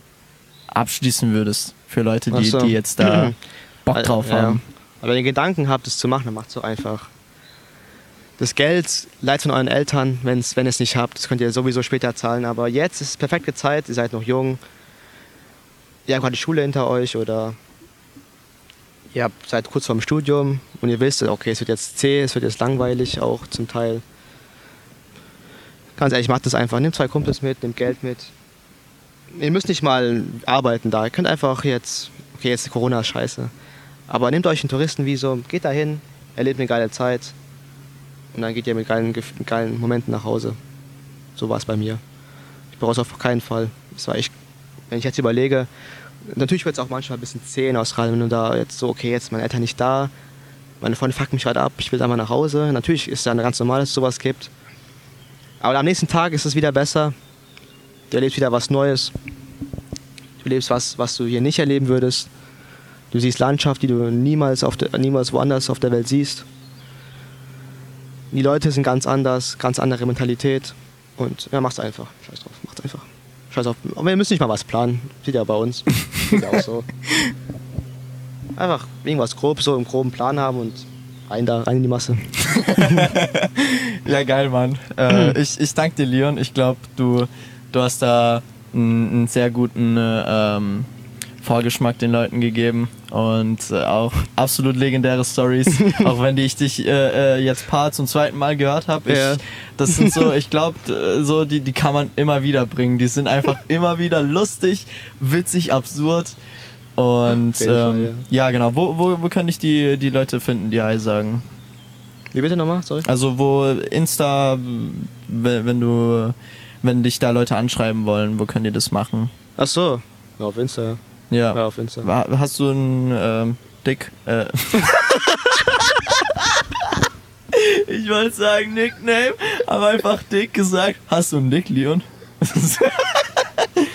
abschließen würdest für Leute, die, so. die jetzt da Bock drauf Ja. haben? Aber wenn ihr Gedanken habt, es zu machen, dann macht es so einfach. Das Geld leiht von euren Eltern, wenn's, wenn ihr es nicht habt. Das könnt ihr sowieso später zahlen. Aber jetzt ist perfekte Zeit, ihr seid noch jung. Ihr habt gerade die Schule hinter euch oder ihr habt, seid kurz vorm Studium und ihr wisst, okay, es wird jetzt zäh, es wird jetzt langweilig auch zum Teil. Ganz ehrlich, macht das einfach. Nehmt zwei Kumpels mit, nehmt Geld mit. Ihr müsst nicht mal arbeiten da. Ihr könnt einfach jetzt, okay, jetzt ist Corona ist scheiße. Aber nehmt euch ein Touristenvisum, geht dahin, erlebt eine geile Zeit und dann geht ihr mit geilen, geilen Momenten nach Hause. So war es bei mir. Ich bereue es auf keinen Fall. Es war echt, wenn ich jetzt überlege, natürlich wird es auch manchmal ein bisschen zäh in Australien, wenn du da jetzt so, okay, jetzt meine Eltern nicht da, meine Freunde fucken mich gerade ab, ich will einfach nach Hause. Natürlich ist es dann ganz normal, dass es sowas gibt. Aber am nächsten Tag ist es wieder besser. Du erlebst wieder was Neues. Du erlebst was, was du hier nicht erleben würdest. Du siehst Landschaft, die du niemals, auf der, niemals woanders auf der Welt siehst. Die Leute sind ganz anders, ganz andere Mentalität. Und ja, mach's einfach. Scheiß drauf, macht's einfach. Scheiß auf. Aber wir müssen nicht mal was planen. Sieht ja bei uns. Sieht ja auch so. Einfach irgendwas grob, so im groben Plan haben und rein da, rein in die Masse. Ja, geil, Mann. Äh, ich, ich danke dir, Leon. Ich glaube, du, du hast da einen, einen sehr guten äh, ähm, Vorgeschmack den Leuten gegeben und äh, auch absolut legendäre Stories. auch wenn die ich dich äh, äh, jetzt paar zum zweiten Mal gehört habe. Ja. Das sind so, ich glaube, so die, die kann man immer wieder bringen. Die sind einfach immer wieder lustig, witzig, absurd. Und jeden Fall, ähm, ja. genau, wo, wo, wo kann ich die, die Leute finden, die Hi sagen? Wie bitte nochmal? Sorry. Also wo Insta, wenn, wenn du, wenn dich da Leute anschreiben wollen, wo können die das machen? Ach so. Ja, auf Insta. Ja. Ja, auf Insta. Ha- Hast du einen ähm, Dick? Äh. ich wollte sagen Nickname, aber einfach Dick gesagt. Hast du einen Dick, Leon?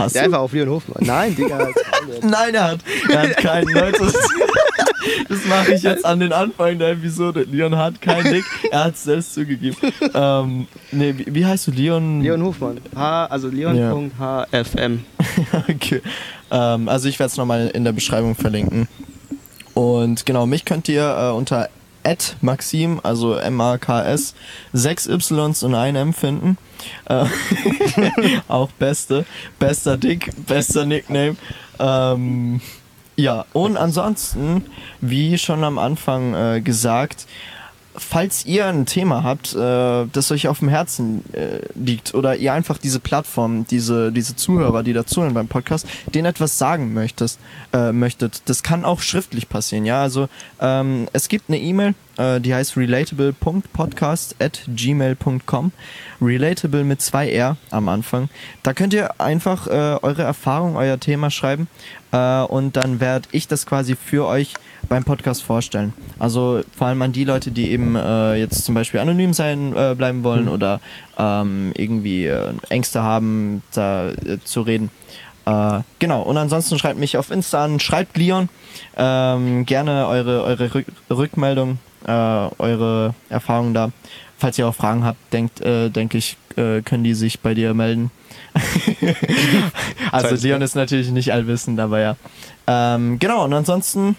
Hast Ja, du? einfach auf Leon Hofmann. Nein, Digga. Nein, er hat, er hat keinen. Leute, das, mache ich jetzt an den Anfang der Episode. Leon hat keinen Dick. Er hat es selbst zugegeben. Ähm, nee, wie, wie heißt du? Leon? Leon Hofmann. H, also Leon.hfm. okay. Ähm, also ich werde es nochmal in der Beschreibung verlinken. Und genau, mich könnt ihr äh, unter Maxim, also M-A-K-S, 6 Ys und ein M finden. Äh, auch beste. Bester Dick, bester Nickname. Ähm, ja, und ansonsten, wie schon am Anfang äh, gesagt, falls ihr ein Thema habt, äh, das euch auf dem Herzen äh, liegt oder ihr einfach diese Plattform, diese, diese Zuhörer, die dazuhören beim Podcast, denen etwas sagen möchtest, äh, möchtet, das kann auch schriftlich passieren, ja. Also ähm, es gibt eine E-Mail, äh, die heißt relatable.podcast at gmail.com. Relatable mit zwei R am Anfang. Da könnt ihr einfach äh, eure Erfahrung, euer Thema schreiben äh, und dann werde ich das quasi für euch beim Podcast vorstellen. Also vor allem an die Leute, die eben äh, jetzt zum Beispiel anonym sein äh, bleiben wollen oder ähm, irgendwie äh, Ängste haben, da äh, zu reden. Äh, genau, und ansonsten schreibt mich auf Insta an, schreibt Leon ähm, gerne eure, eure Rück Rückmeldung, äh, eure Erfahrungen da. Falls ihr auch Fragen habt, denkt, äh, denke ich, können die sich bei dir melden. also Leon ist natürlich nicht allwissend, aber ja. Ähm, genau, und ansonsten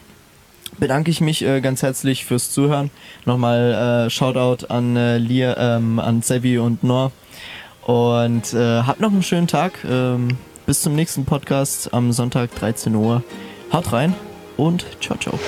bedanke ich mich äh, ganz herzlich fürs Zuhören. Nochmal äh, Shoutout an äh, Lia, ähm, an Sevi und Nor. Und äh, habt noch einen schönen Tag. Ähm, bis zum nächsten Podcast am Sonntag 13 Uhr. Haut rein und ciao, ciao.